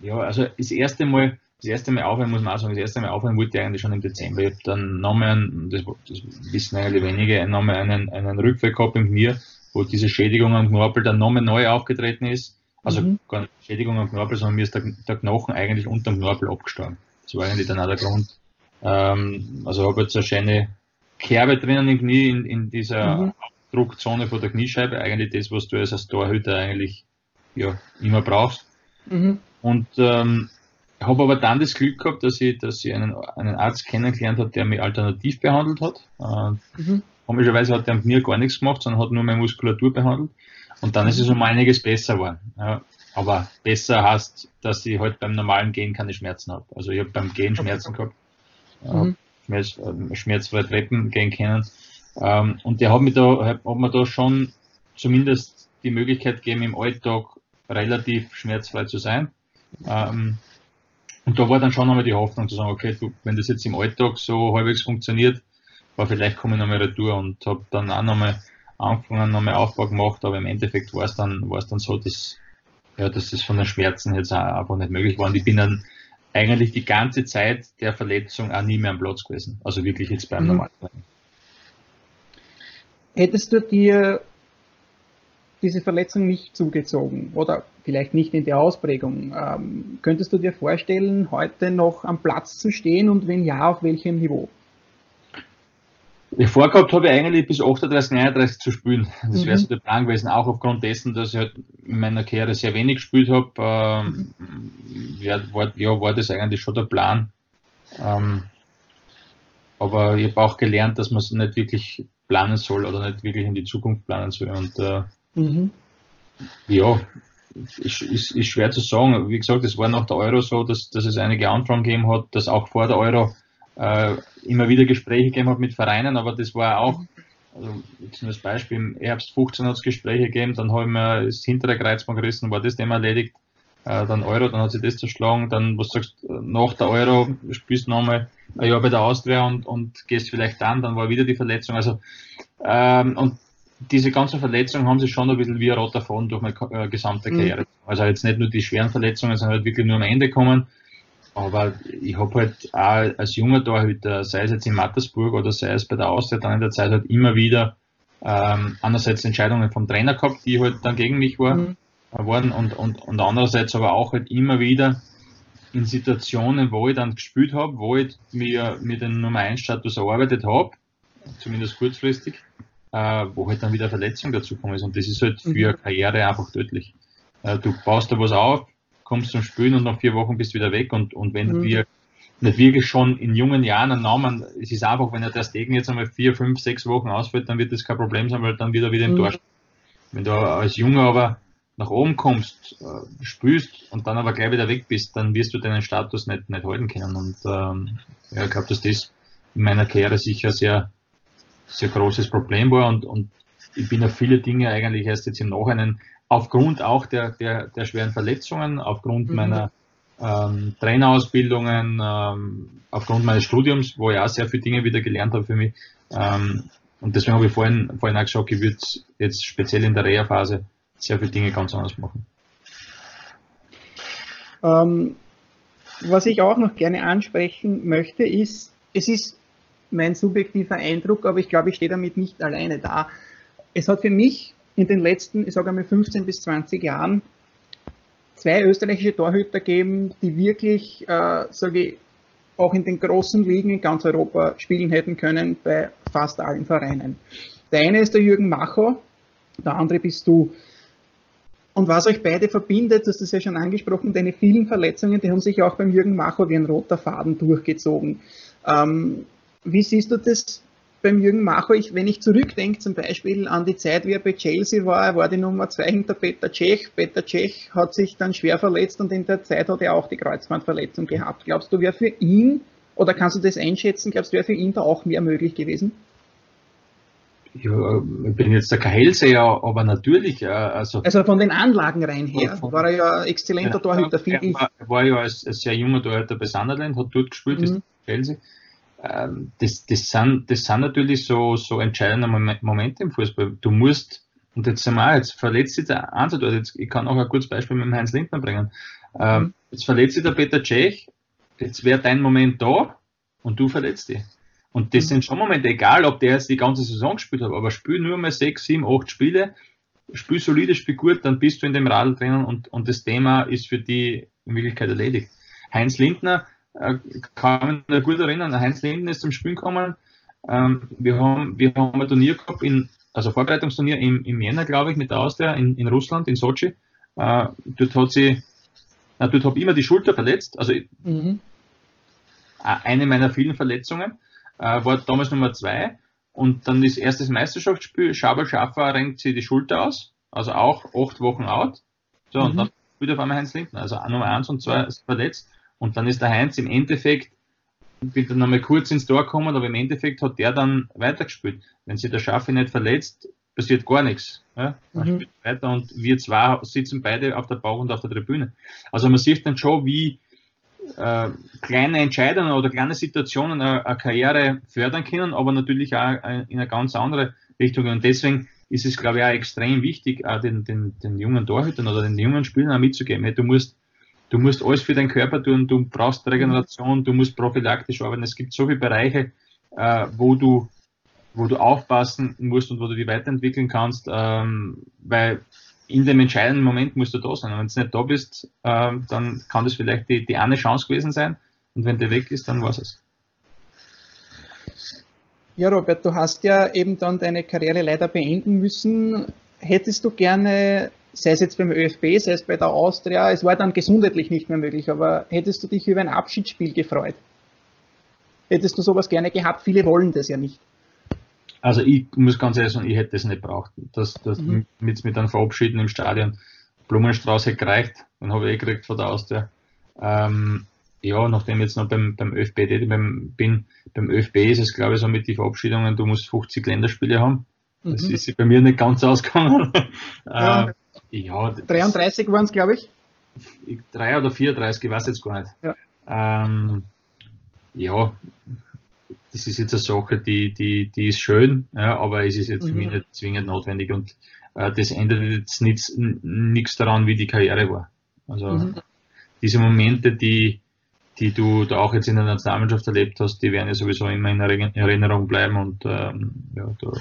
ja, also das erste Mal, das erste Mal aufhören, muss man auch sagen, das erste Mal aufhören wollte ich eigentlich schon im Dezember. Ich habe dann nochmal, einen, das, das wissen eigentlich wenige, nochmal einen, einen Rückfall gehabt im Knie, wo diese Schädigung am Knorpel dann nochmal neu aufgetreten ist. Also mhm. gar nicht Schädigung am Knorpel, sondern mir ist der, der Knochen eigentlich unter dem Knorpel abgestorben. Das war eigentlich dann auch der Grund. Ähm, also habe jetzt eine schöne Kerbe drinnen im Knie, in, in dieser mhm. Druckzone von der Kniescheibe. Eigentlich das, was du als Torhüter eigentlich ja, immer brauchst. Mhm. Und ähm, habe aber dann das Glück gehabt, dass ich, dass ich einen, einen Arzt kennengelernt habe, der mich alternativ behandelt hat. Äh, mhm. Komischerweise hat er mit mir gar nichts gemacht, sondern hat nur meine Muskulatur behandelt. Und dann ist es um einiges besser geworden. Ja. Aber besser heißt, dass ich halt beim normalen Gehen keine Schmerzen habe. Also ich habe beim Gehen Schmerzen gehabt. Mhm. Schmerz, äh, schmerzfrei Treppen gehen können. Ähm, und der hat mir da, hat mir da schon zumindest die Möglichkeit gegeben, im Alltag relativ schmerzfrei zu sein. Ähm, und da war dann schon einmal die Hoffnung zu sagen, okay, du, wenn das jetzt im Alltag so halbwegs funktioniert, war vielleicht komme ich nochmal retour und habe dann auch nochmal angefangen, nochmal Aufbau gemacht, aber im Endeffekt war es dann, war es dann so, dass, ja, dass das von den Schmerzen jetzt auch einfach nicht möglich war. Und ich bin dann eigentlich die ganze Zeit der Verletzung auch nie mehr am Platz gewesen. Also wirklich jetzt beim mhm. normalen Hättest du dir diese Verletzung nicht zugezogen oder vielleicht nicht in der Ausprägung, ähm, könntest du dir vorstellen, heute noch am Platz zu stehen und wenn ja, auf welchem Niveau? Ich vorgehabt habe ich eigentlich bis 38, 39 zu spielen. Das mhm. wäre so der Plan gewesen, auch aufgrund dessen, dass ich halt in meiner Karriere sehr wenig gespielt habe. Ähm, ja, war, ja, war das eigentlich schon der Plan. Ähm, aber ich habe auch gelernt, dass man es nicht wirklich planen soll oder nicht wirklich in die Zukunft planen soll. Und äh, mhm. ja, ist, ist, ist schwer zu sagen. Wie gesagt, es war nach der Euro so, dass, dass es einige Anfragen gegeben hat, dass auch vor der Euro äh, immer wieder Gespräche gegeben hat mit Vereinen, aber das war auch, also jetzt nur das Beispiel, im Herbst 15 hat es Gespräche gegeben, dann haben wir das hintere Kreuzband gerissen, war das Thema erledigt, äh, dann Euro, dann hat sich das zerschlagen, dann, was sagst nach der Euro spielst du nochmal ein Jahr bei der Austria und, und gehst vielleicht dann, dann war wieder die Verletzung, also ähm, und diese ganzen Verletzungen haben sich schon ein bisschen wie ein roter Faden durch meine äh, gesamte. Karriere. Mhm. Also jetzt nicht nur die schweren Verletzungen, sondern halt wirklich nur am Ende kommen. Aber ich habe halt auch als junger Torhüter, sei es jetzt in Mattersburg oder sei es bei der Austria dann in der Zeit halt immer wieder ähm, einerseits Entscheidungen vom Trainer gehabt, die halt dann gegen mich war, mhm. waren und, und, und andererseits aber auch halt immer wieder in Situationen, wo ich dann gespielt habe, wo ich mir mit dem Nummer 1 Status erarbeitet habe, zumindest kurzfristig, äh, wo halt dann wieder Verletzung dazu kommen ist und das ist halt für mhm. Karriere einfach tödlich. Äh, du baust da was auf, kommst zum Spielen und nach vier Wochen bist du wieder weg. Und, und wenn mhm. wir nicht wirklich schon in jungen Jahren einen Namen, es ist einfach, wenn er der Stegen jetzt einmal vier, fünf, sechs Wochen ausfällt, dann wird das kein Problem sein, weil dann wieder wieder im mhm. Tor steht. Wenn du als Junge aber nach oben kommst, äh, spürst und dann aber gleich wieder weg bist, dann wirst du deinen Status nicht, nicht halten können. Und ähm, ja, ich glaube, dass das in meiner Karriere sicher sehr, sehr großes Problem war und, und ich bin auf viele Dinge eigentlich erst jetzt im Nachhinein aufgrund auch der, der, der schweren Verletzungen, aufgrund mhm. meiner ähm, Trainerausbildungen, ähm, aufgrund meines Studiums, wo ich auch sehr viele Dinge wieder gelernt habe für mich. Ähm, und deswegen habe ich vorhin, vorhin auch gesagt, ich würde jetzt speziell in der Reha-Phase sehr viele Dinge ganz anders machen. Ähm, was ich auch noch gerne ansprechen möchte, ist, es ist mein subjektiver Eindruck, aber ich glaube, ich stehe damit nicht alleine da. Es hat für mich in den letzten, ich sage einmal 15 bis 20 Jahren zwei österreichische Torhüter geben, die wirklich, äh, sage ich, auch in den großen Ligen in ganz Europa spielen hätten können bei fast allen Vereinen. Der eine ist der Jürgen Macho, der andere bist du. Und was euch beide verbindet, hast es ja schon angesprochen, deine vielen Verletzungen, die haben sich auch beim Jürgen Macho wie ein roter Faden durchgezogen. Ähm, wie siehst du das beim Jürgen Macho, ich, wenn ich zurückdenke zum Beispiel an die Zeit, wie er bei Chelsea war, er war die Nummer zwei hinter Peter Cech. Peter Cech hat sich dann schwer verletzt und in der Zeit hat er auch die Kreuzbandverletzung gehabt. Glaubst du, wäre für ihn, oder kannst du das einschätzen, glaubst du, wäre für ihn da auch mehr möglich gewesen? Ja, ich bin jetzt der Hellseher, aber natürlich. Also, also von den Anlagen rein her von, war er ja exzellenter ja, Torhüter, finde ich. Er war ja als, als sehr junger Torhüter bei Sunderland, hat dort gespielt, mhm. ist Chelsea. Ähm, das, das, sind, das sind natürlich so, so entscheidende Momente im Fußball. Du musst, und jetzt sind wir auch, jetzt verletzt sich der Ansatz, jetzt, ich kann auch ein kurzes Beispiel mit dem Heinz Lindner bringen. Ähm, mhm. Jetzt verletzt sich der Peter Tschech, jetzt wäre dein Moment da und du verletzt dich. Und das mhm. sind schon Momente, egal ob der jetzt die ganze Saison gespielt hat, aber spiel nur mal sechs, sieben, acht Spiele, spiel solide, spiel gut, dann bist du in dem Radl drinnen und, und das Thema ist für die in Wirklichkeit erledigt. Heinz Lindner, kann mich gut erinnern, Heinz Linden ist zum Spielen gekommen. Ähm, wir, haben, wir haben ein Turnier gehabt, in, also Vorbereitungsturnier im, im Jänner, glaube ich, mit der Austria in, in Russland, in Sochi. Äh, dort hat sie Na, dort habe ich immer die Schulter verletzt, also mhm. eine meiner vielen Verletzungen, äh, war damals Nummer zwei. Und dann ist erstes Meisterschaftsspiel, Schabel Schaffer renkt sich die Schulter aus, also auch acht Wochen out. So, mhm. und dann spielt auf einmal Heinz Lindner, also Nummer eins und zwei ist verletzt. Und dann ist der Heinz im Endeffekt, bin dann nochmal kurz ins Tor gekommen, aber im Endeffekt hat der dann weitergespielt. Wenn sich der Schaffe nicht verletzt, passiert gar nichts. Ja? Man mhm. spielt weiter und wir zwei sitzen beide auf der Bauch und auf der Tribüne. Also man sieht dann schon, wie äh, kleine Entscheidungen oder kleine Situationen eine, eine, Karriere fördern können, aber natürlich auch in eine ganz andere Richtung. Und deswegen ist es, glaube ich, auch extrem wichtig, auch den, den, den jungen Torhütern oder den jungen Spielern auch mitzugeben. Du musst, du musst alles für deinen Körper tun, du brauchst Regeneration, du musst prophylaktisch arbeiten. Es gibt so viele Bereiche, äh, wo du wo du aufpassen musst und wo du dich weiterentwickeln kannst, ähm, weil in dem entscheidenden Moment musst du da sein. Und wenn du nicht da bist, ähm, dann kann das vielleicht die, die eine Chance gewesen sein. Und wenn der weg ist, dann war es. Ja, Robert, du hast ja eben dann deine Karriere leider beenden müssen. Hättest du gerne, sei es jetzt beim ÖFB, sei es bei der Austria, es war dann gesundheitlich nicht mehr möglich, aber hättest du dich über ein Abschiedsspiel gefreut? Hättest du sowas gerne gehabt? Viele wollen das ja nicht. Also ich muss ganz ehrlich sagen, ich hätte das nicht braucht. Das, das mhm. mit, mit einem Verabschieden im Stadion. Blumenstrauß hätte gereicht, den habe ich eh gekriegt von der Austria. Ähm, ja, nachdem ich jetzt noch beim, beim ÖFB beim, bin, beim ÖFB ist es glaube ich so mit den Verabschiedungen, du musst 50 Länderspiele haben. Das mhm. ist bei mir nicht ganz ausgegangen. Ja, äh, ja 33 waren es, glaube ich. Drei oder 34, ich weiß jetzt gar nicht. Ja, ähm, ja das ist jetzt eine Sache, die, die, die ist schön, ja, aber es ist jetzt mhm. für mich mhm. nicht zwingend notwendig und äh, das ändert jetzt nichts daran, wie die Karriere war. Also mhm. diese Momente, die, die du da auch jetzt in der Nationalmannschaft erlebt hast, die werden ja sowieso immer in Erinnerung bleiben und ähm, ja, da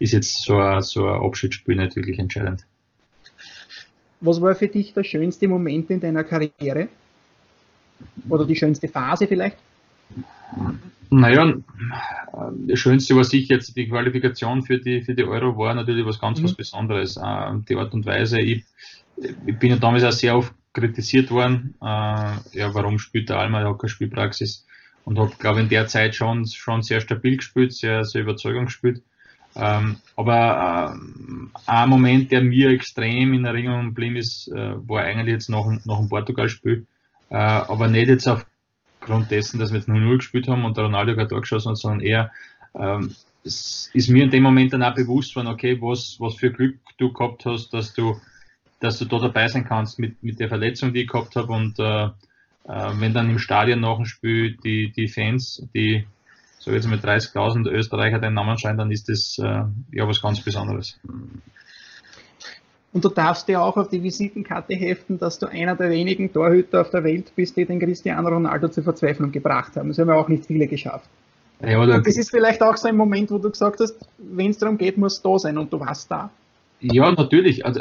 ist jetzt so ein, so ein Abschiedsspiel nicht wirklich entscheidend. Was war für dich der schönste Moment in deiner Karriere? Oder die schönste Phase vielleicht? Naja, das Schönste war sicher jetzt die Qualifikation für die, für die Euro war natürlich was ganz mhm. was Besonderes. Äh, die Art und Weise, ich, ich bin ja damals auch sehr oft kritisiert worden, äh, ja, warum spielt der Alma, ja keine Spielpraxis und habe, glaube ich, in der Zeit schon, schon sehr stabil gespielt, sehr, sehr Überzeugung gespielt. Ähm, aber äh, ein Moment, der mir extrem in Erinnerung geblieben ist, äh, war eigentlich jetzt nach, nach dem Portugal-Spiel, äh, aber nicht jetzt auf aufgrund dessen, dass wir jetzt 0-0 gespielt haben und der Ronaldo gerade Tor geschossen hat, sondern eher, ähm, es ist mir in dem Moment dann auch bewusst worden, okay, was, was für Glück du gehabt hast, dass du, dass du da dabei sein kannst mit, mit der Verletzung, die ich gehabt habe. Und äh, wenn dann im Stadion nach dem Spiel die, die Fans, die so jetzt mit 30.000 Österreicher den Namen schreien, dann ist das äh, ja was ganz Besonderes. Und du darfst dir auch auf die Visitenkarte heften, dass du einer der wenigen Torhüter auf der Welt bist, die den Cristiano Ronaldo zur Verzweiflung gebracht haben. Das haben ja auch nicht viele geschafft. Ja, und das ist vielleicht auch so ein Moment, wo du gesagt hast, wenn es darum geht, muss da sein und du warst da. Ja, natürlich. Also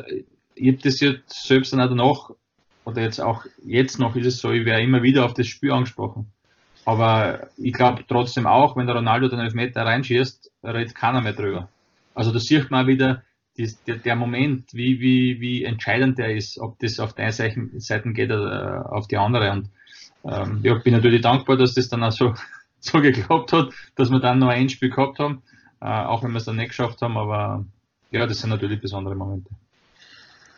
ich habe das ja selbst dann auch danach, oder jetzt auch jetzt noch ist es so, ich werde immer wieder auf das Spiel angesprochen. Aber ich glaube trotzdem auch, wenn der Ronaldo den Elfmeter reinschießt, redet keiner mehr drüber. Also da sieht man wieder, die, der, der, Moment, wie, wie, wie entscheidend der ist, ob das auf der einen Seite geht oder auf die andere. Und ähm, ja, bin natürlich dankbar, dass das dann auch so, so geklappt hat, dass wir dann noch ein Spiel gehabt haben, äh, auch wenn wir es dann nicht geschafft haben, aber ja, das sind natürlich besondere Momente.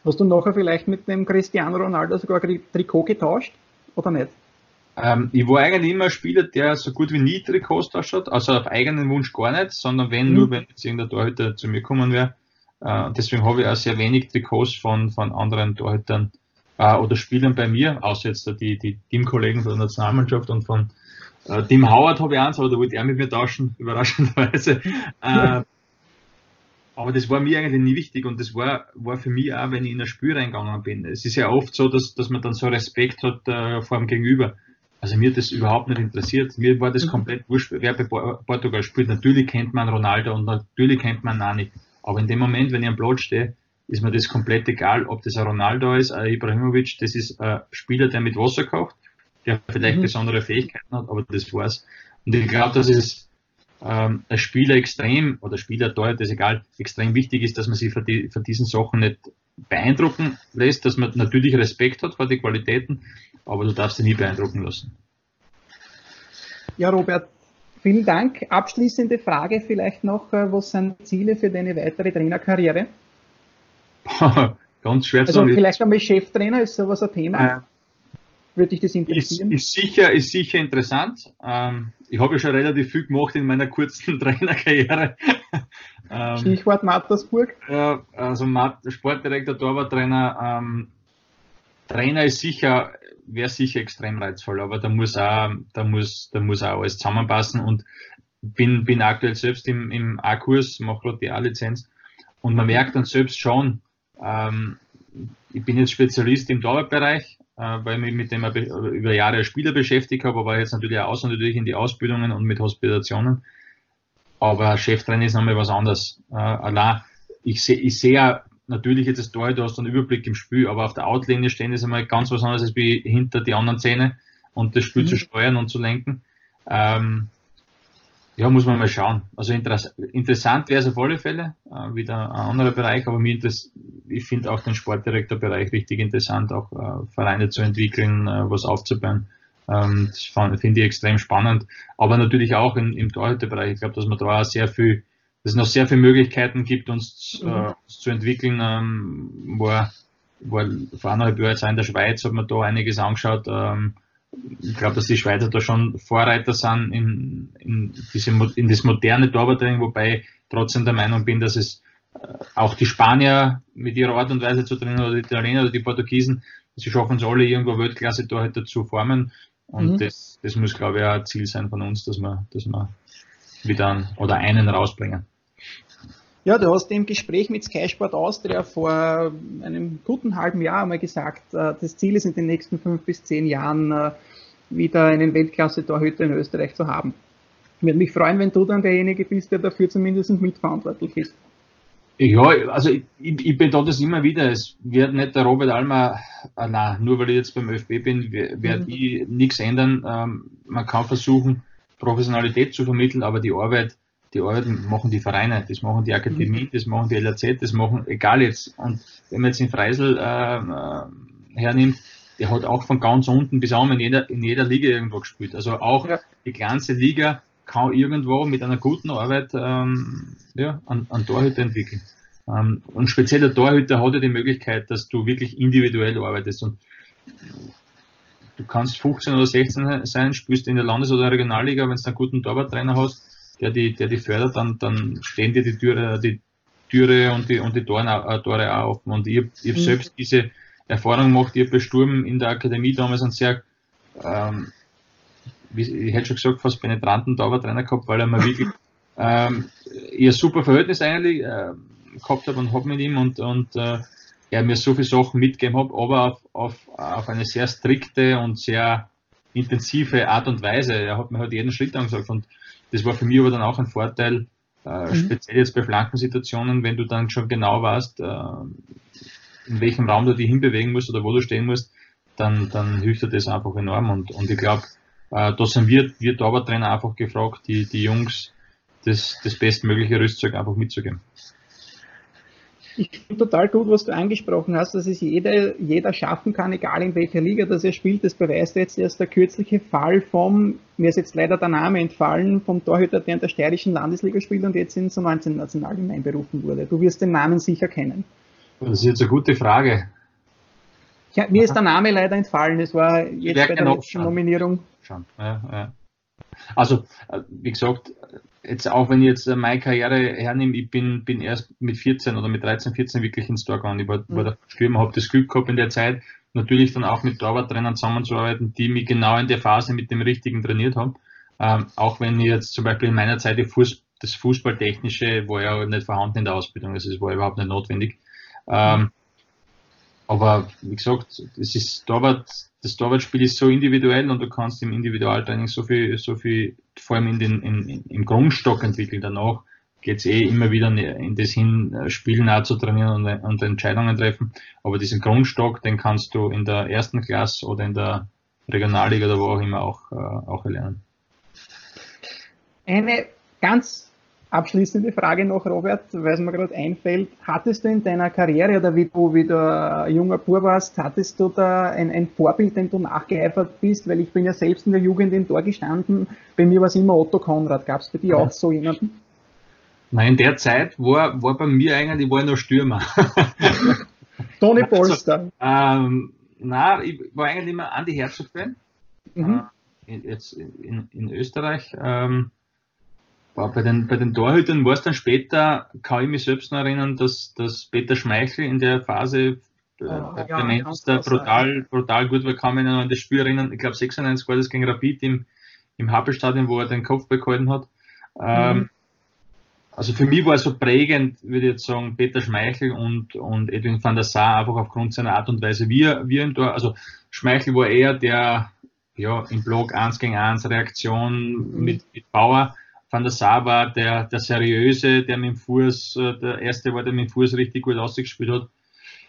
Hast du nachher vielleicht mit dem Cristiano Ronaldo sogar Trikot getauscht oder nicht? Ähm, ich war eigentlich immer ein Spieler, der so gut wie nie Trikots tauscht hat, also auf eigenen Wunsch gar nicht, sondern wenn mhm. nur, wenn jetzt irgendein Torhüter zu mir kommen wäre. Äh, deswegen habe ich auch sehr wenig Trikots von, von anderen Torhütern äh, oder Spielern bei mir, außer jetzt die, die Teamkollegen von der Nationalmannschaft und von äh, Tim Howard habe ich eins, aber da wollte er mit mir tauschen, überraschenderweise. äh, aber das war mir eigentlich nie wichtig und das war, war für mich auch, wenn ich in ein Spiel reingegangen bin. Es ist ja oft so, dass, dass man dann so Respekt hat äh, vor dem Gegenüber. Also mir hat das überhaupt nicht interessiert. Mir war das mhm. komplett wurscht, wer bei Portugal spielt. Natürlich kennt man Ronaldo und natürlich kennt man Nani. Aber in dem Moment, wenn ich am Platz stehe, ist mir das komplett egal, ob das ein Ronaldo ist, ein Ibrahimovic, das ist ein Spieler, der mit Wasser kocht, der vielleicht mhm. besondere Fähigkeiten hat, aber das war's. Und ich glaube, dass es ähm, ein Spieler extrem, oder Spieler, Tor, das ist egal, extrem wichtig ist, dass man sich für, die, diesen Sachen nicht, beeindrucken lässt, dass man natürlich Respekt hat vor den Qualitäten, aber du darfst dich nie beeindrucken lassen. Ja, Robert, vielen Dank. Abschließende Frage vielleicht noch, äh, was sind Ziele für deine weitere Trainerkarriere? Ganz schwer zu also sagen. Vielleicht einmal Cheftrainer, ist sowas ein Thema? Äh, Würde dich das interessieren? Ist, ist, sicher, ist sicher interessant. Ähm, ich habe ja schon relativ viel gemacht in meiner kurzen Trainerkarriere. ähm, Stichwort Mattersburg. Also Sportdirektor, Torwarttrainer. Ähm, Trainer ist sicher, wäre sicher extrem reizvoll, aber da muss auch, da muss, da muss auch alles zusammenpassen und bin, bin aktuell selbst im, im A-Kurs, mache gerade die A-Lizenz und man merkt dann selbst schon, ähm, ich bin jetzt Spezialist im Torwartbereich, äh, weil ich mich mit dem über Jahre als Spieler beschäftigt habe, aber jetzt natürlich auch natürlich in die Ausbildungen und mit Hospitationen. Aber Cheftrainer ist nochmal was anderes. Äh, allein, ich sehe ich seh ja natürlich jetzt das Tor, du hast einen Überblick im Spiel, aber auf der Outlinie stehen ist einmal ganz was anderes als wie hinter die anderen Zähne und das Spiel mhm. zu steuern und zu lenken. Ähm, ja, muss man mal schauen. Also interess interessant wäre es auf alle Fälle, äh, wieder ein anderer Bereich, aber mir ich finde auch den Sportdirektorbereich richtig interessant, auch äh, Vereine zu entwickeln, äh, was aufzubauen. Ähm, das finde ich extrem spannend. Aber natürlich auch in, im Torhüterbereich. Ich glaube, dass man da auch sehr viel, es noch sehr viele Möglichkeiten gibt, uns, mhm. äh, uns zu entwickeln. Ähm, war, war vor eineinhalb Jahren jetzt auch in der Schweiz, hat man da einiges angeschaut. Ähm, ich glaube, dass die Schweizer da schon Vorreiter sind in, in, diese, in das moderne Torwarttraining, wobei ich trotzdem der Meinung bin, dass es äh, auch die Spanier mit ihrer Art und Weise zu trainieren oder die Italiener oder die Portugiesen, sie schaffen es alle irgendwo Weltklasse Torhüter zu formen. Und mhm. das, das muss, glaube ich, auch ein Ziel sein von uns, dass wir, dass wir wieder oder einen rausbringen. Ja, du hast im Gespräch mit Sky Sport Austria vor einem guten halben Jahr einmal gesagt, äh, das Ziel ist in den nächsten fünf bis zehn Jahren äh, wieder einen Weltklasse-Torhüter in Österreich zu haben. Ich würde mich freuen, wenn du dann derjenige bist, der dafür zumindest mitverantwortlich ist. Ja, also ich, ich betone das immer wieder. Es wird nicht der Robert Almer, äh, nein, nur weil ich jetzt beim ÖFB bin, werde mhm. ich nichts ändern. Ähm, man kann versuchen, Professionalität zu vermitteln, aber die Arbeit die Arbeit machen die Vereine, das machen die Akademie, mhm. das machen die LAZ, das machen, egal jetzt. Und wenn man jetzt den Freisel äh, äh, hernimmt, der hat auch von ganz unten bis oben in jeder, in jeder Liga irgendwo gespielt. Also auch ja. die ganze Liga kann irgendwo mit einer guten Arbeit ähm, ja, an, an Torhüter entwickeln. Ähm, und speziell der Torhüter hat ja die Möglichkeit, dass du wirklich individuell arbeitest und du kannst 15 oder 16 sein, spielst in der Landes- oder Regionalliga, wenn du einen guten Torwarttrainer hast, der die, der die fördert, dann, dann stehen dir die Türe, die Türe und die, und die Tore, äh, Tore auch offen. Und ich, habe mhm. selbst diese Erfahrung gemacht, ich habe bei Sturm in der Akademie damals einen sehr, ähm, wie, ich hätte schon gesagt, fast penetranten Torwarttrainer gehabt, weil er mir wirklich ähm, ihr super Verhältnis eigentlich äh, gehabt hat und habe mit ihm und, und äh, er mir so viele Sachen mitgegeben hat, aber auf, auf, auf eine sehr strikte und sehr intensive Art und Weise. Er hat mir halt jeden Schritt angesagt und das war für mich aber dann auch ein Vorteil, äh, mhm. speziell jetzt bei Flankensituationen, wenn du dann schon genau weißt, äh, in welchem Raum du dich hinbewegen musst oder wo du stehen musst, dann, dann hilft dir das einfach enorm. Und, und ich glaube, äh, da sind wir, wir Torwarttrainer einfach gefragt, die, die Jungs das, das bestmögliche Rüstzeug einfach mitzugeben. Ich finde total gut, was du angesprochen hast, dass es jeder, jeder schaffen kann, egal in welcher Liga das er spielt. Das beweist jetzt erst der kürzliche Fall vom, mir ist jetzt leider der Name entfallen, vom Torhüter, der in der steirischen Landesliga spielt und jetzt in so 19 Nationalteam einberufen wurde. Du wirst den Namen sicher kennen. Das ist jetzt eine gute Frage. Ja, mir ist der Name leider entfallen. Es war jetzt bei der letzten Nominierung. Schon. Ja, ja. Also, äh, wie gesagt, jetzt auch wenn ich jetzt meine Karriere hernehme, ich bin, bin erst mit 14 oder mit 13, 14 wirklich ins Tor gegangen. Ich war, mhm. war der Stürmer, habe das Glück gehabt in der Zeit, natürlich dann auch mit Torwarttrainern zusammenzuarbeiten, die mich genau in der Phase mit dem Richtigen trainiert haben. Ähm, auch wenn ich jetzt zum Beispiel in meiner Zeit Fuß, das Fußballtechnische war ja nicht vorhanden in der Ausbildung, also es war überhaupt nicht notwendig. Ähm, aber wie gesagt, es ist Torwart, das Torwartspiel ist so individuell und du kannst im Individualtraining so viel, so viel, vor allem in den, in, im Grundstock entwickeln. Danach geht's eh immer wieder in das hin, Spielen auch zu trainieren und, und Entscheidungen treffen. Aber diesen Grundstock, den kannst du in der ersten Klasse oder in der Regionalliga oder wo auch immer auch, äh, auch erlernen. Eine ganz Abschließende Frage noch, Robert, weil es mir gerade einfällt. Hattest du in deiner Karriere oder wie du, wie du ein junger Bub warst, hattest du da ein, ein Vorbild, dem du nachgeeifert bist? Weil ich bin ja selbst in der Jugend im Tor gestanden. Bei mir war es immer Otto Konrad. Gab es bei dir ja. auch so jemanden? Nein, in der Zeit war, war bei mir eigentlich, war ich noch Stürmer. Tony also, Polster. Also, ähm, nein, ich war eigentlich immer Andi Herzog-Fan. Mhm. Äh, jetzt in, in Österreich. Ähm, bei den, bei den Torhütern war es dann später, kann ich mich selbst noch erinnern, dass, dass Peter Schmeichel in der Phase äh, oh, bei ja, Manchester brutal, brutal gut war, kann mich noch an das Spiel erinnern. Ich glaube 96 war das gegen Rapid im, im Happelstadion, wo er den Kopf behalten hat. Ähm, mhm. Also für mich war es so prägend, würde ich jetzt sagen, Peter Schmeichel und, und Edwin van der Sar einfach aufgrund seiner Art und Weise, wie er, wie er im Tor, also Schmeichel war eher der, ja, im Block 1 gegen 1 Reaktion mit, mit Bauer. Van der Sar war der, der seriöse, der mit dem Fuß, äh, der erste war, der mit dem Fuß richtig gut ausgespielt hat.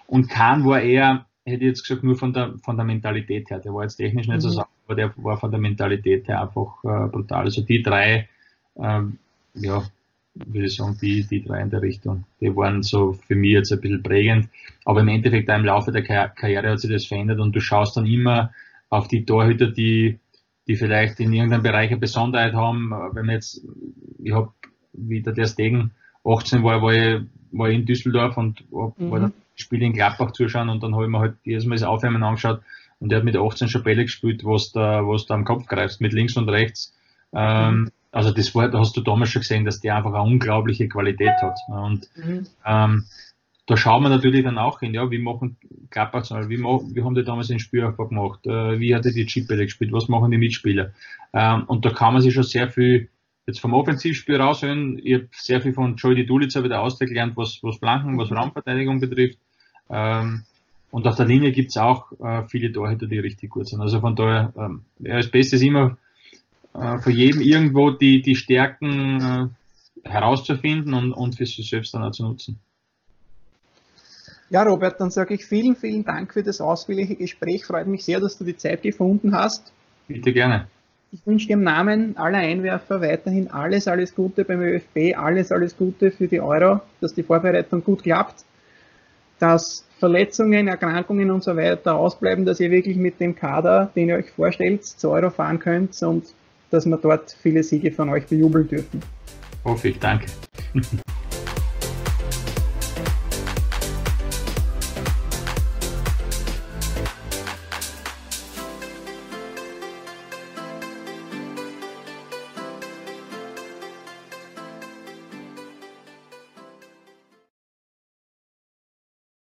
Und Kahn war eher, hätte ich jetzt gesagt, nur von der, von der Mentalität her. Der war jetzt technisch nicht mhm. so sauber, aber der war von der Mentalität her einfach äh, brutal. Also die drei, ähm, ja, würde ich sagen, die, die drei in der Richtung, die waren so für mich jetzt ein bisschen prägend. Aber im Endeffekt, im Laufe der Karriere hat sich das verändert und du schaust dann immer auf die Torhüter, die die vielleicht in irgendeinem Bereich eine Besonderheit haben. Wenn man jetzt, ich habe wieder der Stegen 18 war, war ich, war ich in Düsseldorf und war, mhm. war das Spiel in Gladbach zuschauen und dann habe ich mir halt jedes Mal das Aufwärmen angeschaut und der hat mit 18 schon Bälle gespielt, was da, was da am Kopf greifst, mit links und rechts. Ähm, mhm. Also das war, da hast du damals schon gesehen, dass der einfach eine unglaubliche Qualität hat. Und mhm. ähm, da schauen wir natürlich dann auch hin, ja, wie machen Gladbach, wie, wie haben die damals den Spielaufbau gemacht, äh, wie hat er die Chipbälle gespielt, was machen die Mitspieler. Ähm, und da kann man sich schon sehr viel jetzt vom Offensivspiel raushören. Ich habe sehr viel von Joey Dulitzer wieder ausgelernt, was, was Flanken, was Raumverteidigung betrifft. Ähm, und auf der Linie gibt's auch äh, viele Torhüter, die richtig gut sind. Also von daher, ähm, ja, das Beste ist immer äh, für jeden irgendwo die, die Stärken äh, herauszufinden und, und für sich selbst dann auch zu nutzen. Ja, Robert, dann sage ich vielen, vielen Dank für das ausführliche Gespräch. Freut mich sehr, dass du die Zeit gefunden hast. Bitte gerne. Ich wünsche dir im Namen aller Einwerfer weiterhin alles, alles Gute beim ÖFB, alles, alles Gute für die Euro, dass die Vorbereitung gut klappt, dass Verletzungen, Erkrankungen und so weiter ausbleiben, dass ihr wirklich mit dem Kader, den ihr euch vorstellt, zur Euro fahren könnt und dass wir dort viele Siege von euch bejubeln dürfen. Hoffe ich, danke.